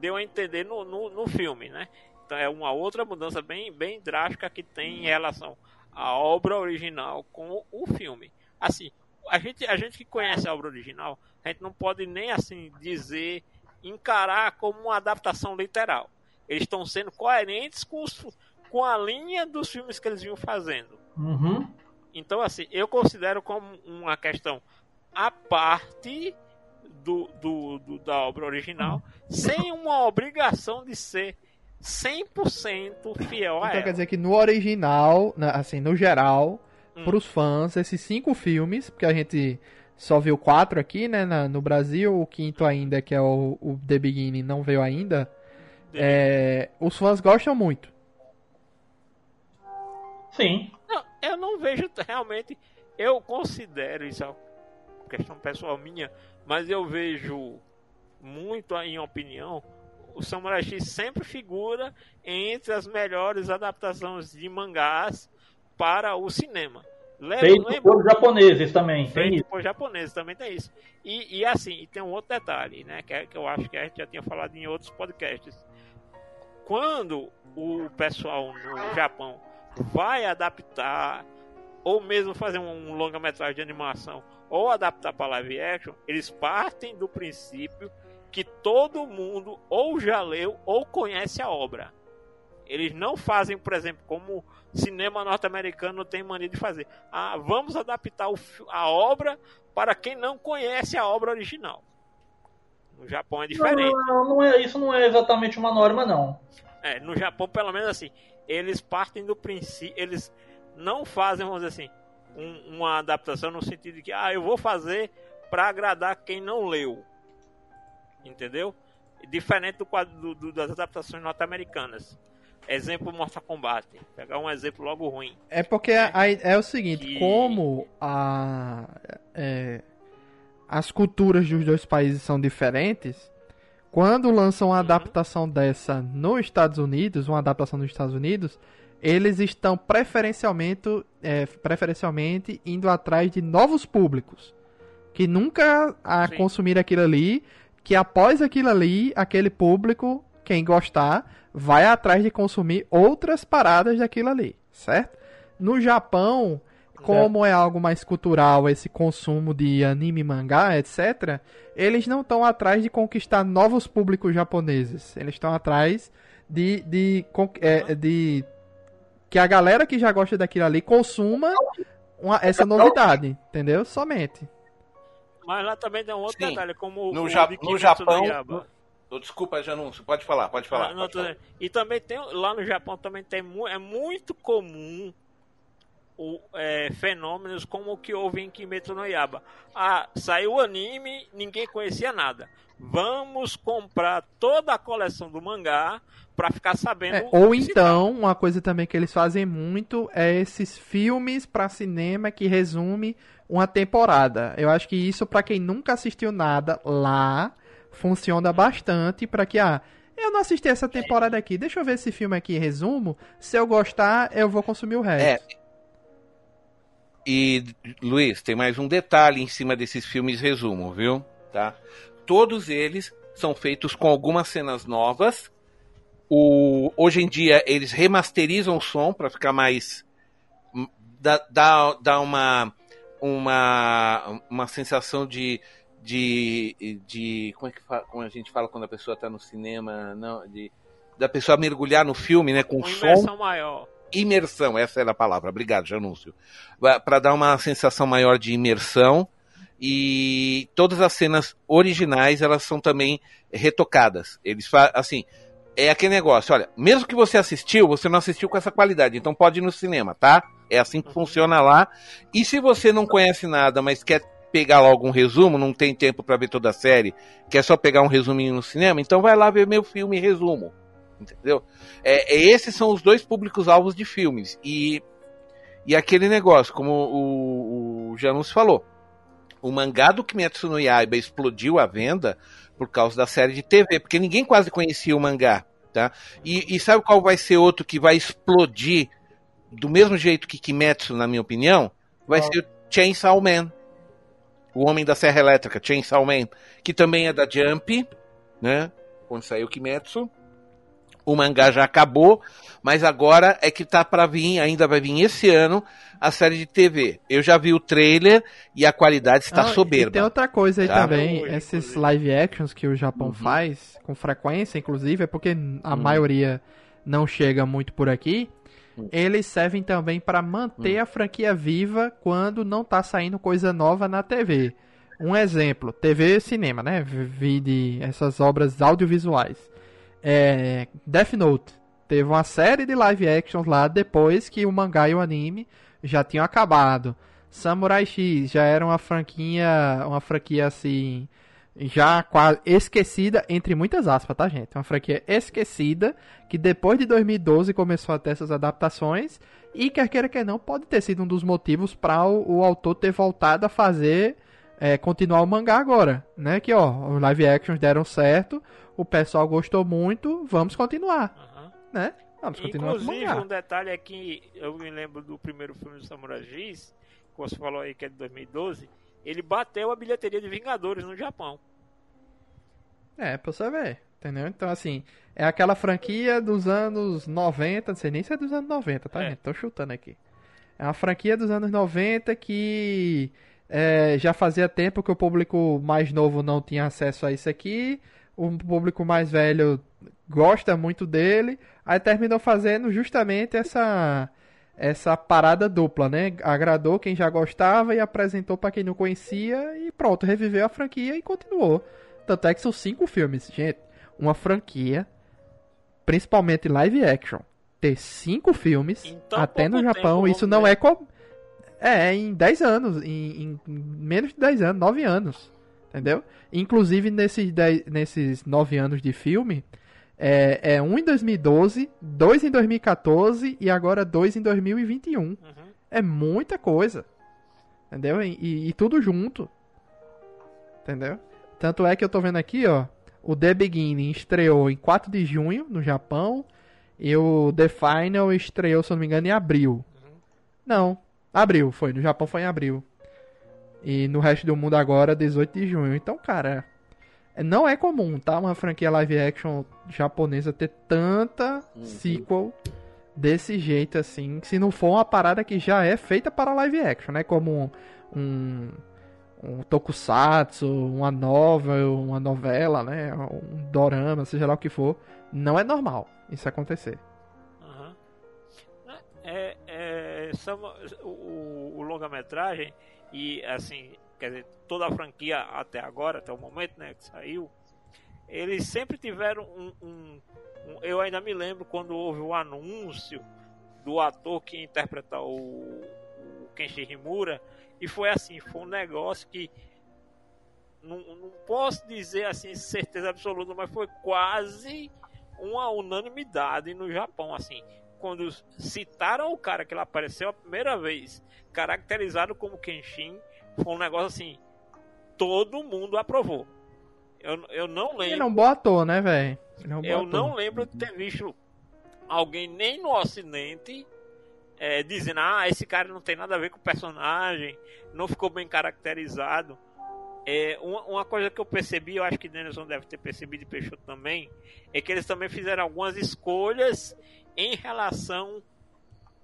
deu a entender no, no, no filme, né? Então é uma outra mudança bem, bem drástica que tem em relação à obra original com o filme. Assim, a gente, a gente que conhece a obra original, a gente não pode nem assim dizer, encarar como uma adaptação literal. Eles estão sendo coerentes com, os, com a linha dos filmes que eles vinham fazendo. Uhum. Então, assim, eu considero como uma questão à parte do, do, do da obra original, sem uma obrigação de ser 100% fiel a então, ela. quer dizer que no original, assim, no geral, hum. pros fãs esses cinco filmes, porque a gente só viu quatro aqui, né, na, no Brasil, o quinto ainda, que é o, o The Beginning, não veio ainda. É, os fãs gostam muito. Sim. Não, eu não vejo realmente. Eu considero isso é uma questão pessoal minha, mas eu vejo muito em opinião. O Samurai X sempre figura entre as melhores adaptações de mangás para o cinema. Feito lembra? por japoneses também. Feito por japoneses também tem isso. E, e assim, e tem um outro detalhe, né? Que, é, que eu acho que a gente já tinha falado em outros podcasts. Quando o pessoal no Japão vai adaptar, ou mesmo fazer um longa-metragem de animação, ou adaptar para live action, eles partem do princípio que todo mundo ou já leu ou conhece a obra. Eles não fazem, por exemplo, como cinema norte-americano tem mania de fazer. Ah, vamos adaptar o, a obra para quem não conhece a obra original. No Japão é diferente. Não, não é, isso não é exatamente uma norma, não. É, no Japão, pelo menos assim, eles partem do princípio, eles não fazem, vamos dizer assim, um, uma adaptação no sentido de que, ah, eu vou fazer para agradar quem não leu. Entendeu? Diferente do quadro do, do, das adaptações norte-americanas. Exemplo Mortal Kombat. Pegar um exemplo logo ruim. É porque é, a, é o seguinte, que... como a, é, as culturas dos dois países são diferentes, quando lançam uma uhum. adaptação dessa nos Estados Unidos, uma adaptação nos Estados Unidos, eles estão preferencialmente, é, preferencialmente indo atrás de novos públicos que nunca a consumir aquilo ali, que após aquilo ali, aquele público, quem gostar, vai atrás de consumir outras paradas daquilo ali, certo? No Japão, como é algo mais cultural, esse consumo de anime, mangá, etc., eles não estão atrás de conquistar novos públicos japoneses. Eles estão atrás de, de, é, de que a galera que já gosta daquilo ali consuma uma, essa novidade, entendeu? Somente. Mas lá também tem um outro Sim. detalhe, como no, o ja no Japão, Oh, desculpa, Janúncio, pode falar, pode falar. Ah, não, pode falar. E também tem, lá no Japão também tem, é muito comum o, é, fenômenos como o que houve em Kimetsu no Yaba. Ah, saiu o anime, ninguém conhecia nada. Vamos comprar toda a coleção do mangá para ficar sabendo. É, ou então, uma coisa também que eles fazem muito é esses filmes para cinema que resume uma temporada. Eu acho que isso para quem nunca assistiu nada lá funciona bastante para que, ah, eu não assisti essa temporada aqui, deixa eu ver esse filme aqui, resumo. Se eu gostar, eu vou consumir o resto. É. E, Luiz, tem mais um detalhe em cima desses filmes resumo, viu? Tá? Todos eles são feitos com algumas cenas novas. O, hoje em dia eles remasterizam o som para ficar mais. dá, dá, dá uma, uma, uma sensação de de, de como é que fala, como a gente fala quando a pessoa está no cinema, não, de da pessoa mergulhar no filme, né, com uma som imersão maior. Imersão, essa era a palavra. Obrigado, Janúncio. Para dar uma sensação maior de imersão e todas as cenas originais, elas são também retocadas. Eles assim, é aquele negócio, olha, mesmo que você assistiu, você não assistiu com essa qualidade, então pode ir no cinema, tá? É assim que funciona lá. E se você não conhece nada, mas quer pegar logo um resumo, não tem tempo para ver toda a série, quer só pegar um resuminho no cinema, então vai lá ver meu filme resumo. Entendeu? É, é esses são os dois públicos-alvos de filmes. E, e aquele negócio, como o, o Janus falou, o mangá do Kimetsu no Yaiba explodiu a venda por causa da série de TV, porque ninguém quase conhecia o mangá. Tá? E, e sabe qual vai ser outro que vai explodir do mesmo jeito que Kimetsu, na minha opinião? Vai oh. ser o Chainsaw Man. O Homem da Serra Elétrica, Chainsaw Man, que também é da Jump, né? Quando saiu Kimetsu. O mangá já acabou, mas agora é que tá para vir, ainda vai vir esse ano, a série de TV. Eu já vi o trailer e a qualidade está ah, soberba. E tem outra coisa aí tá? também, esses live actions que o Japão uhum. faz, com frequência, inclusive, é porque a uhum. maioria não chega muito por aqui eles servem também para manter a franquia viva quando não tá saindo coisa nova na TV. Um exemplo, TV e cinema, né? Vi de essas obras audiovisuais. É, Death Note teve uma série de live actions lá depois que o mangá e o anime já tinham acabado. Samurai X já era uma franquia, uma franquia assim, já quase esquecida, entre muitas aspas, tá, gente? Uma franquia esquecida, que depois de 2012 começou a ter essas adaptações, e quer queira que não, pode ter sido um dos motivos para o, o, autor ter voltado a fazer, é, continuar o mangá agora, né? Que, ó, os live actions deram certo, o pessoal gostou muito, vamos continuar, uhum. né? Vamos continuar Inclusive, um detalhe é que eu me lembro do primeiro filme do Samurai X, que você falou aí que é de 2012, ele bateu a bilheteria de Vingadores no Japão. É, pra você ver, entendeu? Então, assim, é aquela franquia dos anos 90, não sei nem se é dos anos 90, tá, é. gente? Tô chutando aqui. É uma franquia dos anos 90 que é, já fazia tempo que o público mais novo não tinha acesso a isso aqui, o público mais velho gosta muito dele, aí terminou fazendo justamente essa essa parada dupla, né? Agradou quem já gostava e apresentou para quem não conhecia e pronto, reviveu a franquia e continuou. Tanto é que são cinco filmes, gente. Uma franquia, principalmente live action, ter cinco filmes até no Japão, isso não ver. é com... é em 10 anos, em, em, menos de 10 anos, 9 anos, entendeu? Inclusive nesses 10, nesses 9 anos de filme, é, é um em 2012, dois em 2014 e agora dois em 2021. Uhum. É muita coisa. Entendeu? E, e, tudo junto. Entendeu? Tanto é que eu tô vendo aqui, ó. O The Beginning estreou em 4 de junho no Japão. E o The Final estreou, se eu não me engano, em abril. Uhum. Não, abril foi. No Japão foi em abril. E no resto do mundo agora, 18 de junho. Então, cara, não é comum, tá? Uma franquia live action japonesa ter tanta uhum. sequel desse jeito assim. Se não for uma parada que já é feita para live action, né? Como um, um tokusatsu, uma novel, uma novela, né? Um dorama, seja lá o que for. Não é normal isso acontecer. Uhum. É, é, o, o longa-metragem e assim quer dizer, toda a franquia até agora, até o momento, né, que saiu, eles sempre tiveram um, um, um eu ainda me lembro quando houve o anúncio do ator que ia interpretar o, o Kenshi Himura, e foi assim, foi um negócio que não, não posso dizer assim certeza absoluta, mas foi quase uma unanimidade no Japão, assim, quando citaram o cara que ele apareceu a primeira vez, caracterizado como Kenshin, foi um negócio assim. Todo mundo aprovou. Eu, eu não lembro. Ele bom ator, né, velho? Eu não lembro de ter visto alguém nem no Ocidente é, dizendo: ah, esse cara não tem nada a ver com o personagem, não ficou bem caracterizado. É, uma, uma, coisa que eu percebi, eu acho que Danielson deve ter percebido e Peixoto também, é que eles também fizeram algumas escolhas em relação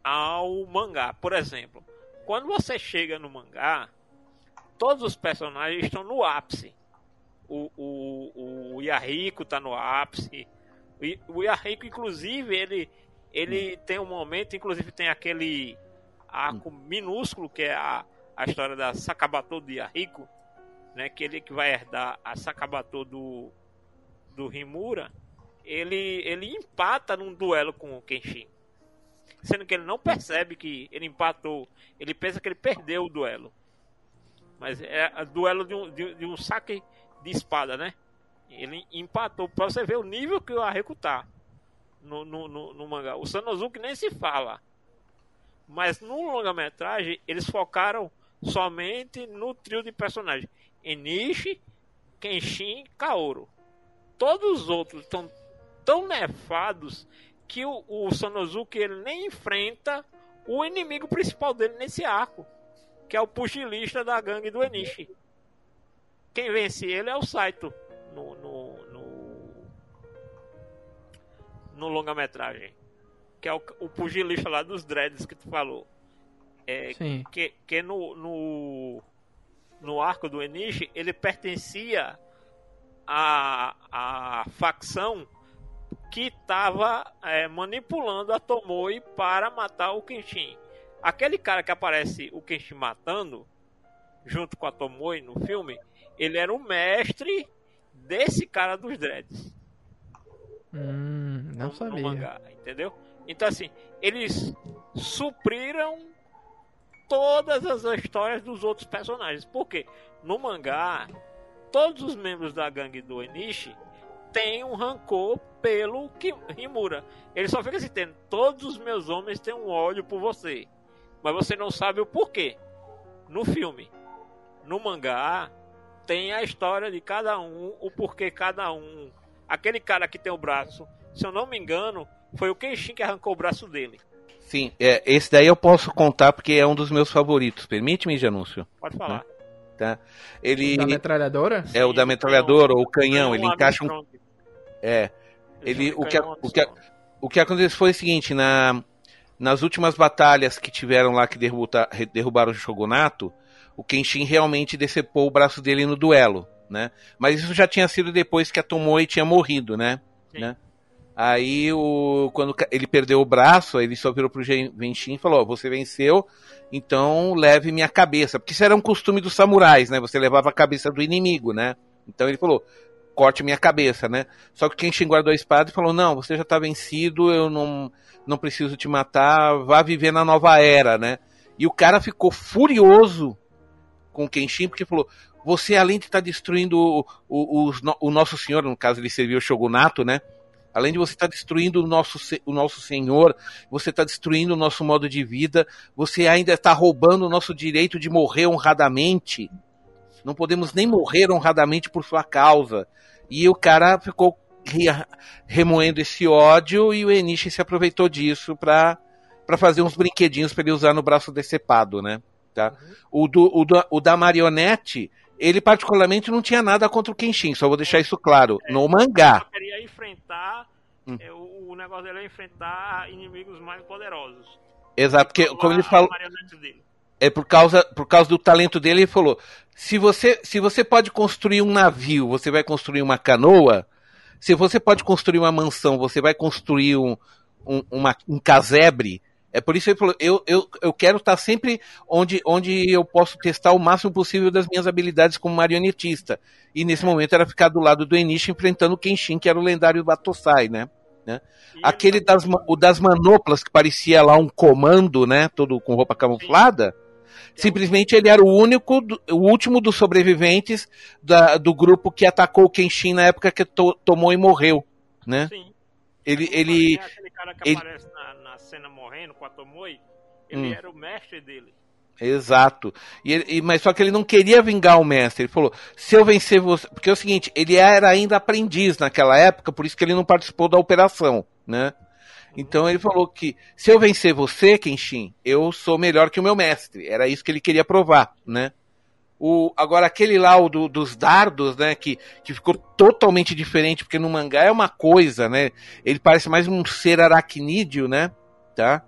ao mangá. Por exemplo, quando você chega no mangá, todos os personagens estão no ápice. O, o, o Yahiko está no ápice. O, Yahiko, inclusive, ele, ele hum. tem um momento, inclusive tem aquele arco hum. minúsculo que é a, a história da Sakabato do Yahiko, né, que ele que vai herdar a Sakabato do, do Rimura, ele, ele empata num duelo com o Kenshin. Sendo que ele não percebe que ele empatou, ele pensa que ele perdeu o duelo. Mas é duelo de um, de, de, um saque de espada, né? Ele empatou. Pra você ver o nível que o Arreco tá no, no, no, no mangá. O Sanosuke nem se fala. Mas no longa-metragem, eles focaram somente no trio de personagens: Enishi, Kenshin Kaoru. Todos os outros estão tão nefados que o, o Sanosuke ele nem enfrenta o inimigo principal dele nesse arco que é o pugilista da gangue do Enishi. Quem vence ele é o Saito no, no, no, no longa-metragem. Que é o, o pugilista lá dos dreads que tu falou. É, Sim. Que, que no, no, no arco do Enishi ele pertencia à, à facção que estava é, manipulando a Tomoe para matar o Kenshin. Aquele cara que aparece o Kenshin matando, junto com a Tomoe no filme, ele era o mestre desse cara dos dreads. Hum, não no, sabia. No mangá, entendeu? Então assim, eles supriram todas as histórias dos outros personagens. Por quê? No mangá, todos os membros da gangue do Enishi têm um rancor pelo Himura. Ele só fica assim, tendo, todos os meus homens têm um ódio por você. Mas você não sabe o porquê. No filme. No mangá, tem a história de cada um, o porquê cada um. Aquele cara que tem o braço, se eu não me engano, foi o Kenshin que arrancou o braço dele. Sim, é, esse daí eu posso contar porque é um dos meus favoritos. Permite-me, Janúncio? Pode falar. Tá? Ele... Da metralhadora? É, o da metralhadora, ou o canhão. Ele encaixa um... É. Ele, o, que, o, que, o que aconteceu foi o seguinte, na, nas últimas batalhas que tiveram lá que derrubar, derrubaram o Shogunato, o Kenshin realmente decepou o braço dele no duelo, né? Mas isso já tinha sido depois que a Tomoe tinha morrido, né? né? Aí, o, quando ele perdeu o braço, ele só virou pro Genshin e falou: Você venceu, então leve minha cabeça. Porque isso era um costume dos samurais, né? Você levava a cabeça do inimigo, né? Então ele falou: Corte minha cabeça, né? Só que Kenshin guardou a espada e falou: Não, você já tá vencido, eu não, não preciso te matar, vá viver na nova era, né? E o cara ficou furioso com o Kenshin, porque falou: Você, além de estar tá destruindo o, o, o, o Nosso Senhor, no caso ele serviu o Shogunato, né? Além de você estar tá destruindo o nosso, o nosso Senhor, você está destruindo o nosso modo de vida, você ainda está roubando o nosso direito de morrer honradamente. Não podemos nem morrer honradamente por sua causa. E o cara ficou remoendo esse ódio e o Enishi se aproveitou disso para para fazer uns brinquedinhos para ele usar no braço decepado, né? Tá? Uhum. O, do, o, do, o da marionete ele particularmente não tinha nada contra o Kenshin, só vou deixar isso claro. É, no mangá. Ele queria enfrentar. Hum. É, o, o, negócio dele é enfrentar inimigos mais poderosos. Exato, porque como ele falou. É por causa, por causa do talento dele, ele falou: se você, se você pode construir um navio, você vai construir uma canoa. Se você pode construir uma mansão, você vai construir um, um, uma, um casebre. É por isso que ele falou, eu, eu, eu quero estar sempre onde, onde eu posso testar o máximo possível das minhas habilidades como marionetista. E nesse momento era ficar do lado do Enishi enfrentando o Kenshin, que era o lendário Batosai, né? né? Aquele das, o das manoplas, que parecia lá um comando, né? Todo com roupa camuflada. Simplesmente ele era o único, o último dos sobreviventes da, do grupo que atacou o Kenshin na época que to, tomou e morreu, né? Sim. Ele, ele, aquele cara que ele, aparece na, na cena morrendo com a Tomoe, ele hum. era o mestre dele. Exato. E, ele, mas só que ele não queria vingar o mestre. Ele falou: se eu vencer você. Porque é o seguinte, ele era ainda aprendiz naquela época, por isso que ele não participou da operação, né? Então ele falou que se eu vencer você, Kenshin, eu sou melhor que o meu mestre. Era isso que ele queria provar, né? O, agora, aquele lá, o do, dos dardos, né? Que, que ficou totalmente diferente, porque no mangá é uma coisa, né? Ele parece mais um ser aracnídeo, né? Tá?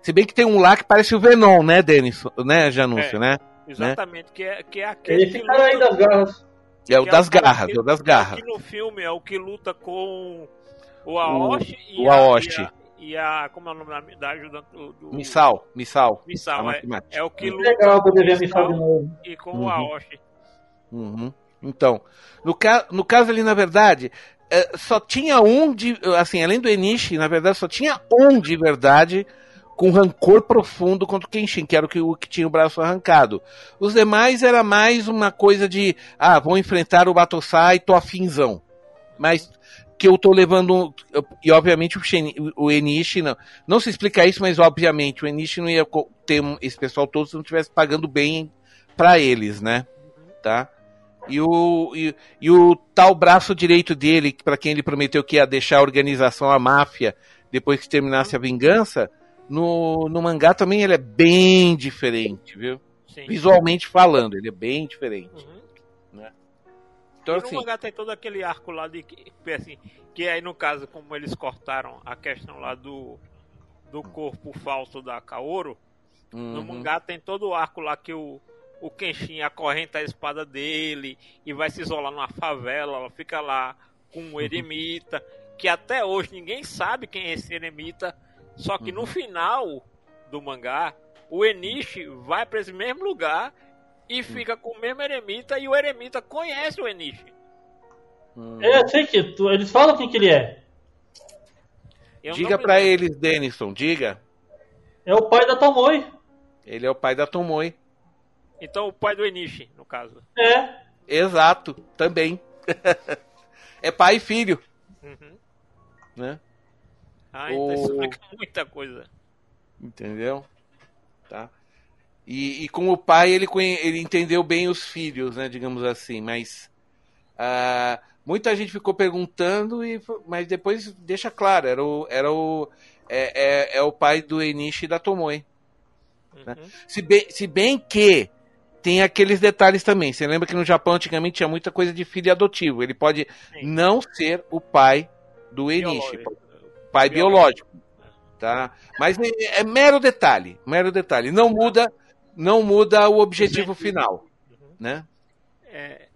Se bem que tem um lá que parece o Venom, né, Denis? Né, Janúncio, é, né? Exatamente, né? que, é, que é aquele. Ele fica aí das garras. É o das é garras, é o das garras. Aqui no filme é o que luta com o Aoshi o, e, o Aoshi. A, e a. Como é o nome da, da ajudante do. do... Missal, Missal. Missal, é, é, o que luta legal poder ver Missal de novo. E com uhum. o Aoshi. Uhum. Então, no, ca no caso ali, na verdade, é, só tinha um de. Assim, além do Enishi, na verdade, só tinha um de verdade com rancor profundo contra o Kenshin, que era o que, o que tinha o braço arrancado. Os demais era mais uma coisa de, ah, vou enfrentar o Batosai, tô afinzão. Mas que eu tô levando. E obviamente o, Shen, o Enishi não. Não se explica isso, mas obviamente o Enishi não ia ter esse pessoal todo se não estivesse pagando bem para eles, né? Tá? E o, e, e, o tal braço direito dele, para quem ele prometeu que ia deixar a organização, a máfia, depois que terminasse a vingança, no, no mangá também ele é bem diferente, viu? Sim. Visualmente falando, ele é bem diferente. Uhum. Então, e no assim, mangá tem todo aquele arco lá de que, assim, que aí no caso, como eles cortaram a questão lá do, do corpo falso da Kaoru, uhum. no mangá tem todo o arco lá que o, o Kenshin acorrenta a espada dele e vai se isolar numa favela, ela fica lá com um uhum. eremita, uhum. que até hoje ninguém sabe quem é esse eremita, só que uhum. no final do mangá, o Enishi vai para esse mesmo lugar e fica com o mesmo eremita e o eremita conhece o Enishi. Hum. É, sei que tu, eles falam quem que ele é. Eu diga para eles, Denison, diga. É o pai da Tomoe. Ele é o pai da Tomoe. Então o pai do Enishi, no caso. É, Exato, também. é pai e filho, Uhum. né? Ah, então isso O- explica muita coisa. Entendeu? Tá. E, e com o pai ele, ele entendeu bem os filhos, né? Digamos assim, mas ah, muita gente ficou perguntando, e, mas depois deixa claro, era o, era o, é, é, é o pai do Enishi e da Tomoe. Né? Uhum. Se bem, se bem que tem aqueles detalhes também. Você lembra que no Japão antigamente tinha muita coisa de filho adotivo. Ele pode Sim. não ser o pai do Enishi, pai Biológico. biológico, tá? Mas é, é mero detalhe, mero detalhe. Não muda, não muda o objetivo final, Uhum. né? É,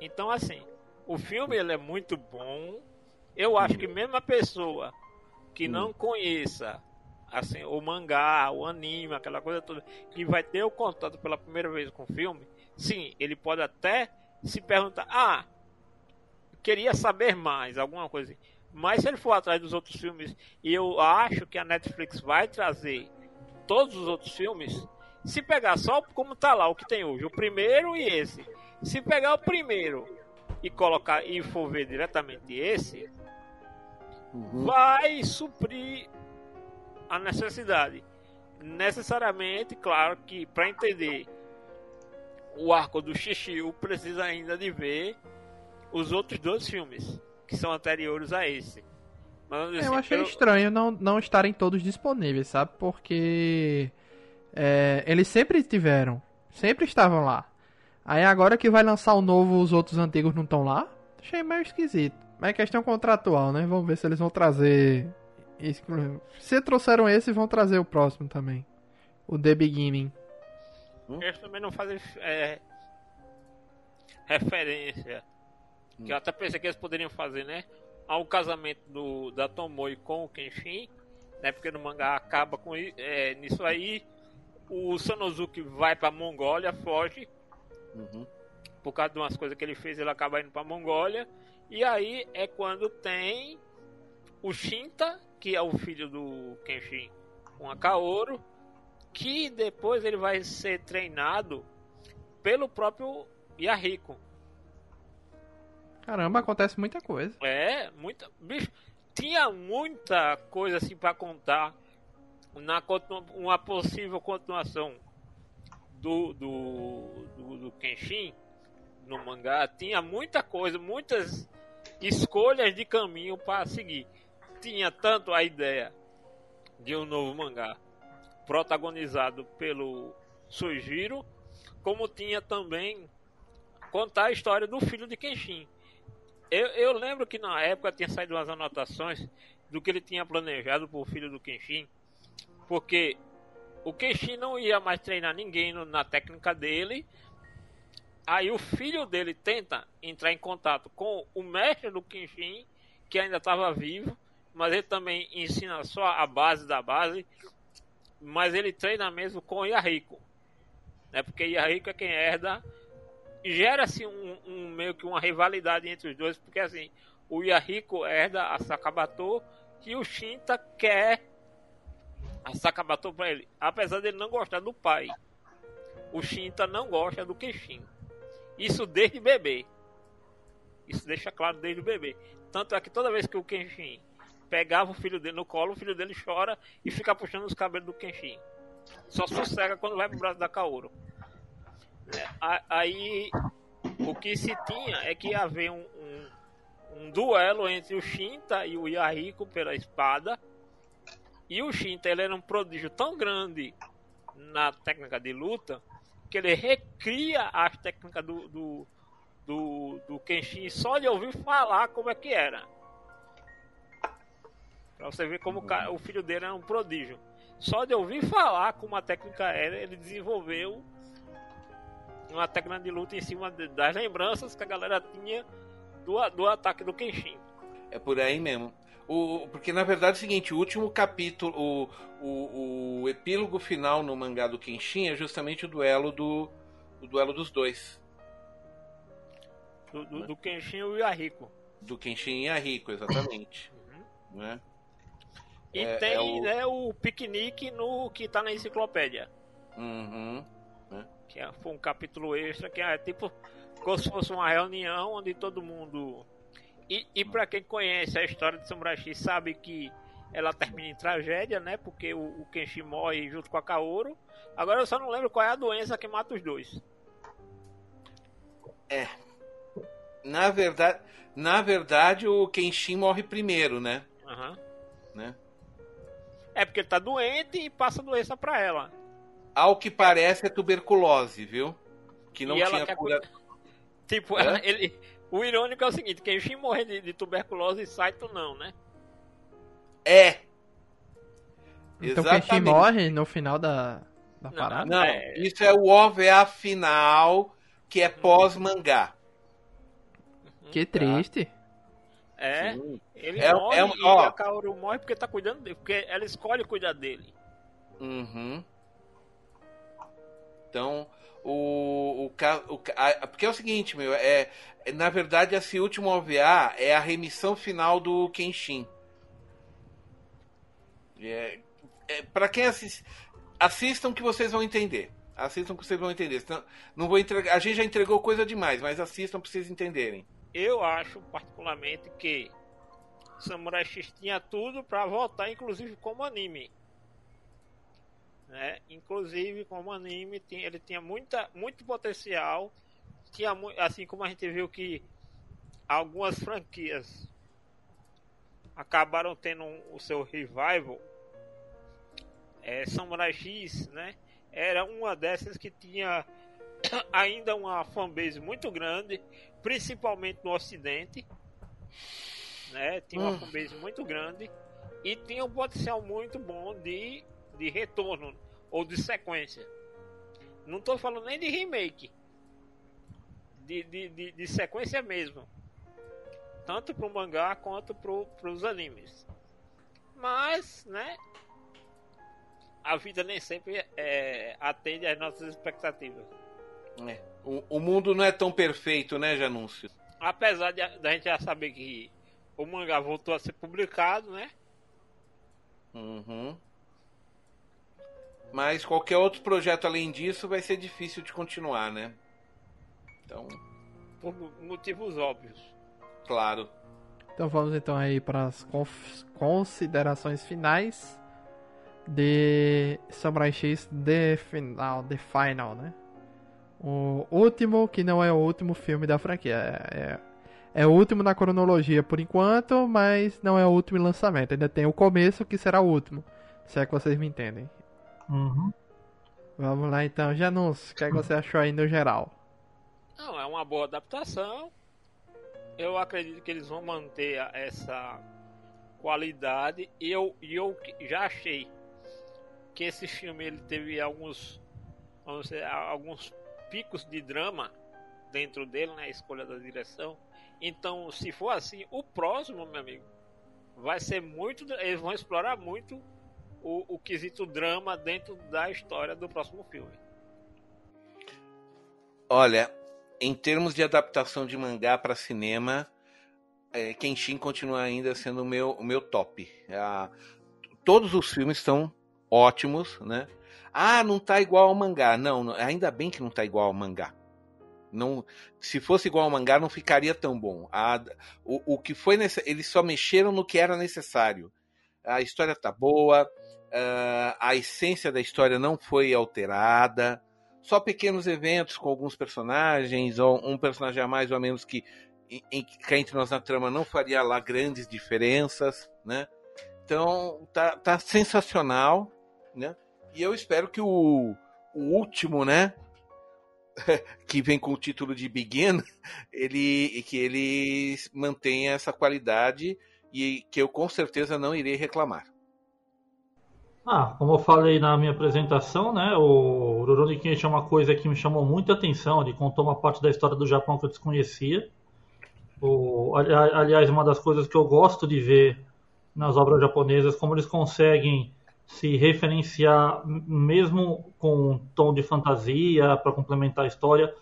então, assim, o filme ele é muito bom. Eu acho que mesmo a pessoa que Hum. não conheça assim, o mangá, o anime, aquela coisa toda, que vai ter o contato pela primeira vez com o filme, sim, ele pode até se perguntar, ah, queria saber mais, alguma coisa assim. Mas se ele for atrás dos outros filmes, e eu acho que a Netflix vai trazer todos os outros filmes, se pegar só como tá lá o que tem hoje, o primeiro e esse, se pegar o primeiro e colocar e for ver diretamente esse, Uhum. vai suprir a necessidade. Necessariamente, claro que para entender o arco do Xixiu precisa ainda de ver os outros dois filmes que são anteriores a esse. Mas, assim, Eu achei pelo- estranho não, não estarem todos disponíveis, sabe? Porque é, eles sempre tiveram, sempre estavam lá. Aí agora que vai lançar o novo, os outros antigos não estão lá? Achei meio esquisito. Mas é questão contratual, né? Vamos ver se eles vão trazer. Se trouxeram esse, vão trazer o próximo também. O The Beginning. Eles também não fazem é, referência. Que eu até pensei que eles poderiam fazer, né? Ao casamento do, da Tomoe com o Kenshin. Né? Porque no mangá acaba com é, nisso aí. O Sanosuke vai pra Mongólia, foge. Uhum. Por causa de umas coisas que ele fez, ele acaba indo pra Mongólia. E aí é quando tem o Shinta, que é o filho do Kenshin com a Kaoru. Que depois ele vai ser treinado pelo próprio Yahiko. Caramba, acontece muita coisa. É, muita. Bicho, tinha muita coisa assim pra contar na uma possível continuação do, do, do, do Kenshin no mangá. Tinha muita coisa, muitas escolhas de caminho para seguir. Tinha tanto a ideia de um novo mangá protagonizado pelo Sujiro, como tinha também contar a história do filho de Kenshin. Eu, eu lembro que na época tinha saído umas anotações do que ele tinha planejado pro filho do Kenshin, porque o Kenshin não ia mais treinar ninguém no- na técnica dele. Aí o filho dele tenta entrar em contato com o mestre do Kenshin, que ainda estava vivo, mas ele também ensina só a base da base, mas ele treina mesmo com o Yahiko. Né? Porque Yahiko é quem herda gera-se um, um- meio que uma rivalidade entre os dois, porque assim, o Yahiko herda a Sakabato e o Shinta quer a Sakabato pra ele, apesar dele não gostar do pai. O Shinta não gosta do Kenshin. Isso desde bebê. Isso deixa claro desde o bebê. Tanto é que toda vez que o Kenshin pegava o filho dele no colo, o filho dele chora e fica puxando os cabelos do Kenshin. Só sossega quando vai pro braço da Kaoru. É, Aí o que se tinha é que ia haver um, um, um duelo entre o Shinta e o Yahiko pela espada. E o Shinta ele era um prodígio tão grande na técnica de luta que ele recria as técnicas do, do, do, do Kenshin só de ouvir falar como é que era. Pra você ver como o, cara- o filho dele era um prodígio. Só de ouvir falar como a técnica era, ele desenvolveu uma técnica de luta em cima de- das lembranças que a galera tinha do, do ataque do Kenshin. É por aí mesmo. O, porque na verdade é o seguinte, o último capítulo, o, o, o epílogo final no mangá do Kenshin é justamente o duelo do o duelo dos dois, Do, do, do Kenshin e o Yahiko. do Kenshin e a Rico, exatamente, né? E É- tem é o- né, o piquenique no que tá na enciclopédia. Uhum. Que é- foi um capítulo extra, que é tipo como se fosse uma reunião onde todo mundo. E, e pra quem conhece a história de Samurai X sabe que ela termina em tragédia, né? Porque o, o Kenshin morre junto com a Kaoru. Agora eu só não lembro qual é a doença que mata os dois. Na verdade, na verdade, o Kenshin morre primeiro, né? Aham. né? É porque ele tá doente e passa a doença pra ela. Ao que parece é tuberculose, viu? Que não E tinha quer cura. Tipo, É? ela- ele. O irônico é o seguinte, Kenshin morre de, de tuberculose e Saito não, né? É. Então quem Exatamente. morre no final da, da Não, parada. Não, É. isso é o OVA final, que é pós-mangá. Que triste. É. Sim. Ele É- morre é e ó. a Kaoru morre porque tá cuidando dele. Porque ela escolhe cuidar dele. Uhum. Então, o, o, ca- o ca- a- porque é o seguinte, meu, é, na verdade esse último OVA é a remissão final do Kenshin. É, é, para quem assiste, assistam que vocês vão entender. Assistam que vocês vão entender. Não vou entregar, a gente já entregou coisa demais, mas assistam para vocês entenderem. Eu acho particularmente que Samurai X tinha tudo pra voltar, inclusive como anime. Né? Inclusive como anime, ele tinha muita, muito potencial. Tinha, assim como a gente viu que algumas franquias acabaram tendo o seu revival. É, Samurai X, né? Era uma dessas que tinha ainda uma fanbase muito grande, principalmente no Ocidente. Né? Tinha uma Hum. fanbase muito grande e tinha um potencial muito bom de, de retorno ou de sequência. Não estou falando nem de remake, de, de, de, de sequência mesmo, tanto pro mangá quanto pro, pros animes. Mas, né? A vida nem sempre é, atende às nossas expectativas. É. O, o mundo não é tão perfeito, né, Janúncio? apesar de, da gente já saber que o mangá voltou a ser publicado, né? Uhum. Mas qualquer outro projeto além disso vai ser difícil de continuar, né? Então, Por motivos óbvios. claro. Então vamos então aí para as considerações finais de Samurai X The Final, The Final, né? O último que não é o último filme da franquia. É, é, é o último na cronologia por enquanto, mas não é o último em lançamento. Ainda tem o começo que será o último. Se é que vocês me entendem. Uhum. Vamos lá então, Janus, o que, é que você achou aí no geral? Não, é uma boa adaptação. Eu acredito que eles vão manter essa qualidade. E eu, eu já achei que esse filme ele teve alguns, vamos dizer, alguns picos de drama dentro dele, né? A escolha da direção. Então, se for assim, o próximo, meu amigo, vai ser muito. Eles vão explorar muito o, o quesito drama dentro da história do próximo filme. Olha, em termos de adaptação de mangá para cinema, é, Kenshin continua ainda sendo o meu, o meu top. Ah, todos os filmes estão ótimos, né? Ah, não tá igual ao mangá. Não, não- ainda bem que não tá igual ao mangá. Não, se fosse igual ao mangá, não ficaria tão bom. A- o, o que foi nesse, eles só mexeram no que era necessário. A história tá boa, ah, a essência da história não foi alterada só pequenos eventos com alguns personagens, ou um personagem a mais ou a menos que, em, que entre nós na trama não faria lá grandes diferenças, né? Então tá, tá sensacional, né? E eu espero que o, o último, né? que vem com o título de Begin, ele que ele mantenha essa qualidade e que eu com certeza não irei reclamar. Ah, como eu falei na minha apresentação, né, o Rurouni Kenshin é uma coisa que me chamou muita atenção. Ele contou uma parte da história do Japão que eu desconhecia. O, ali- aliás, uma das coisas que eu gosto de ver nas obras japonesas, como eles conseguem se referenciar, mesmo com um tom de fantasia, para complementar a história,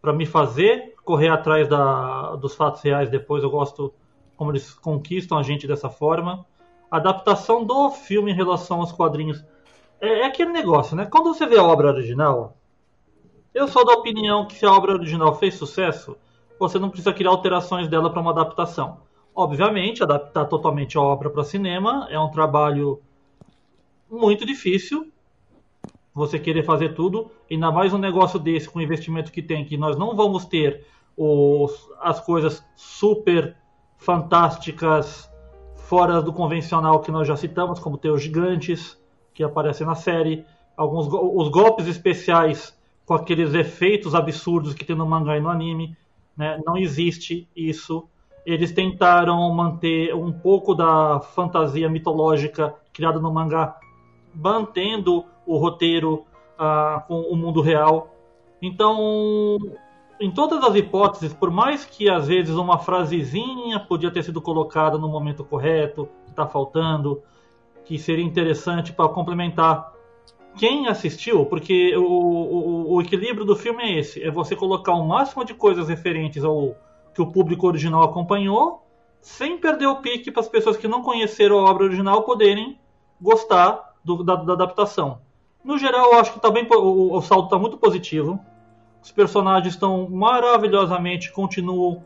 para me fazer correr atrás da, dos fatos reais depois. Eu gosto como eles conquistam a gente dessa forma. Adaptação do filme em relação aos quadrinhos é, é aquele negócio, né? Quando você vê a obra original, eu sou da opinião que se a obra original fez sucesso, você não precisa criar alterações dela para uma adaptação. Obviamente, adaptar totalmente a obra para cinema é um trabalho muito difícil. Você querer fazer tudo, ainda mais um negócio desse com o investimento que tem, que nós não vamos ter os, as coisas super fantásticas fora do convencional que nós já citamos, como ter os gigantes que aparecem na série, alguns os golpes especiais com aqueles efeitos absurdos que tem no mangá e no anime, né? Não existe isso. Eles tentaram manter um pouco da fantasia mitológica criada no mangá, mantendo o roteiro uh, com o mundo real. Então, em todas as hipóteses, por mais que às vezes uma frasezinha podia ter sido colocada no momento correto, que está faltando, que seria interessante para complementar quem assistiu, porque o, o, o, equilíbrio do filme é esse: é você colocar o máximo de coisas referentes ao que o público original acompanhou, sem perder o pique para as pessoas que não conheceram a obra original poderem gostar do, da, da, adaptação. No geral, eu acho que tá bem, o, o salto está muito positivo. Os personagens estão maravilhosamente, continuam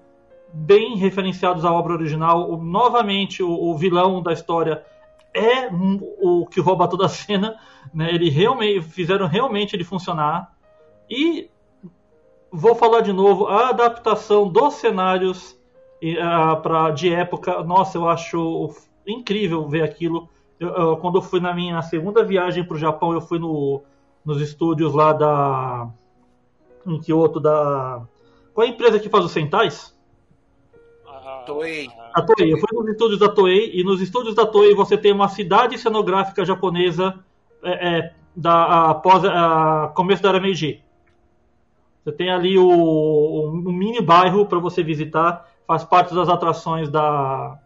bem referenciados à obra original. O, novamente, o, o, vilão da história é o que rouba toda a cena. Né? Ele realmente fizeram realmente ele funcionar. E vou falar de novo, a adaptação dos cenários uh, pra, de época, nossa, eu acho incrível ver aquilo. Eu, eu, quando eu fui na minha segunda viagem para o Japão, eu fui no, nos estúdios lá da em Kyoto da. Qual é a empresa que faz os Sentais? A Toei. A Toei. Eu fui nos estúdios da Toei e nos estúdios da Toei você tem uma cidade cenográfica japonesa é, é, da após a começo da era Meiji. Você tem ali o, um mini bairro para você visitar, faz parte das atrações da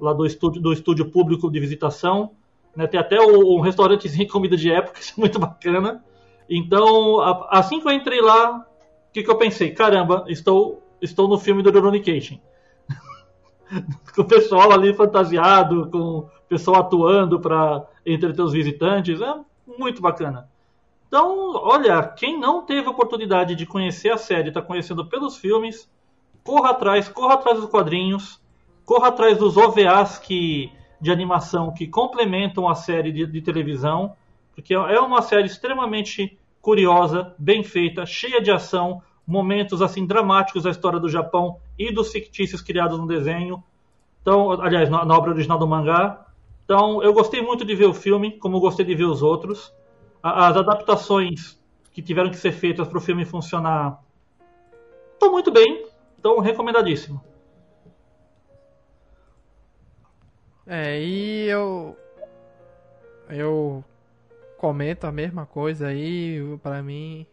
lá do estúdio do estúdio público de visitação. Né? Tem até um restaurantezinho de comida de época, isso é muito bacana. Então, assim que eu entrei lá, o que, que eu pensei? Caramba, estou, estou no filme do Rurouni com o pessoal ali fantasiado, com o pessoal atuando para entreter os visitantes, é muito bacana. Então, olha, quem não teve oportunidade de conhecer a série, está conhecendo pelos filmes, corra atrás, corra atrás dos quadrinhos, corra atrás dos OVAs que, de animação que complementam a série de, de televisão porque é uma série extremamente curiosa, bem feita, cheia de ação, momentos assim dramáticos da história do Japão e dos fictícios criados no desenho. Então, aliás, na, na obra original do mangá. Então, eu gostei muito de ver o filme, como gostei de ver os outros. As adaptações que tiveram que ser feitas para o filme funcionar estão muito bem. Então, recomendadíssimo. É, e eu. Eu comento a mesma coisa aí. Para mim,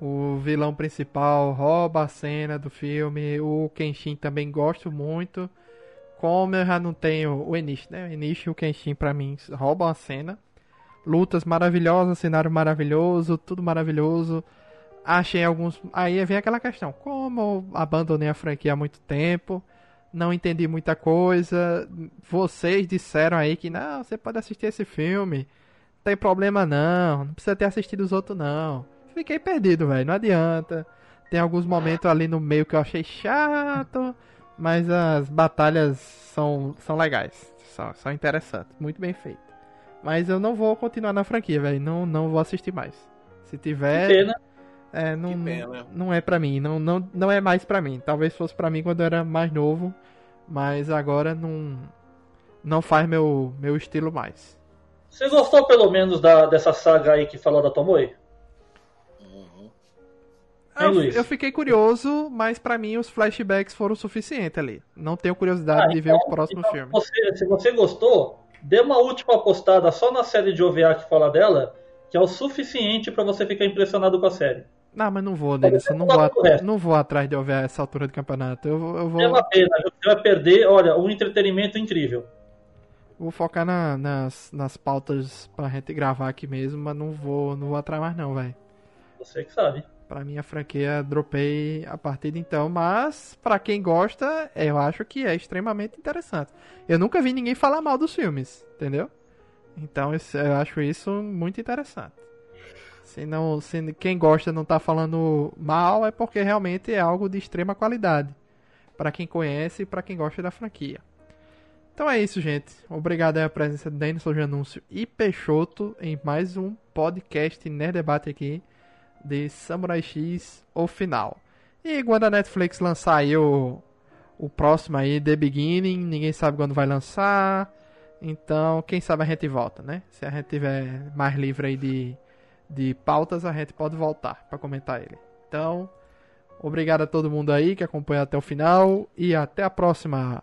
o vilão principal rouba a cena do filme. O Kenshin também gosto muito. Como eu já não tenho o Enishi, né? O Enishi e o Kenshin para mim roubam a cena. Lutas maravilhosas, cenário maravilhoso, tudo maravilhoso. Achei alguns. Aí vem aquela questão: como eu abandonei a franquia há muito tempo, não entendi muita coisa. Vocês disseram aí que não, você pode assistir esse filme tem problema não, não precisa ter assistido os outros não. Fiquei perdido, velho, não adianta. Tem alguns momentos ali no meio que eu achei chato, mas as batalhas são, são legais, são, são interessantes, muito bem feito. Mas eu não vou continuar na franquia, velho, não, não vou assistir mais. Se tiver... Que pena. É, não, pena. não é pra mim, não, não, não é mais pra mim. Talvez fosse pra mim quando eu era mais novo, mas agora não, não faz meu, meu estilo mais. Você gostou pelo menos da, dessa saga aí que falou da Tomoe? Uhum. Eu, eu, fiquei curioso, mas para mim os flashbacks foram suficientes ali. Não tenho curiosidade ah, de ver então, o próximo então, filme. Você, se você gostou, dê uma última postada só na série de OVA que fala dela, que é o suficiente para você ficar impressionado com a série. Não, mas não vou, Denis. Não vou, não vou atrás de OVA essa altura do campeonato. Eu, eu vou... É uma pena, você vai perder, olha, um entretenimento incrível. Vou focar na, nas, nas pautas pra gente gravar aqui mesmo, mas não vou, não vou atrás mais não, velho. Você que sabe. Pra minha franquia, dropei a partir de então, mas para quem gosta, eu acho que é extremamente interessante. Eu nunca vi ninguém falar mal dos filmes, entendeu? Então eu acho isso muito interessante. Se, não, se quem gosta não tá falando mal, é porque realmente é algo de extrema qualidade. para quem conhece e para quem gosta da franquia. Então é isso, gente. Obrigado a presença de Denison Janúncio e Peixoto em mais um podcast Nerd Debate aqui de Samurai X, o final. E quando a Netflix lançar aí o, o próximo aí, The Beginning, ninguém sabe quando vai lançar. Então, quem sabe a gente volta, né? Se a gente tiver mais livre aí de, de pautas, a gente pode voltar para comentar ele. Então, obrigado a todo mundo aí que acompanha até o final e até a próxima.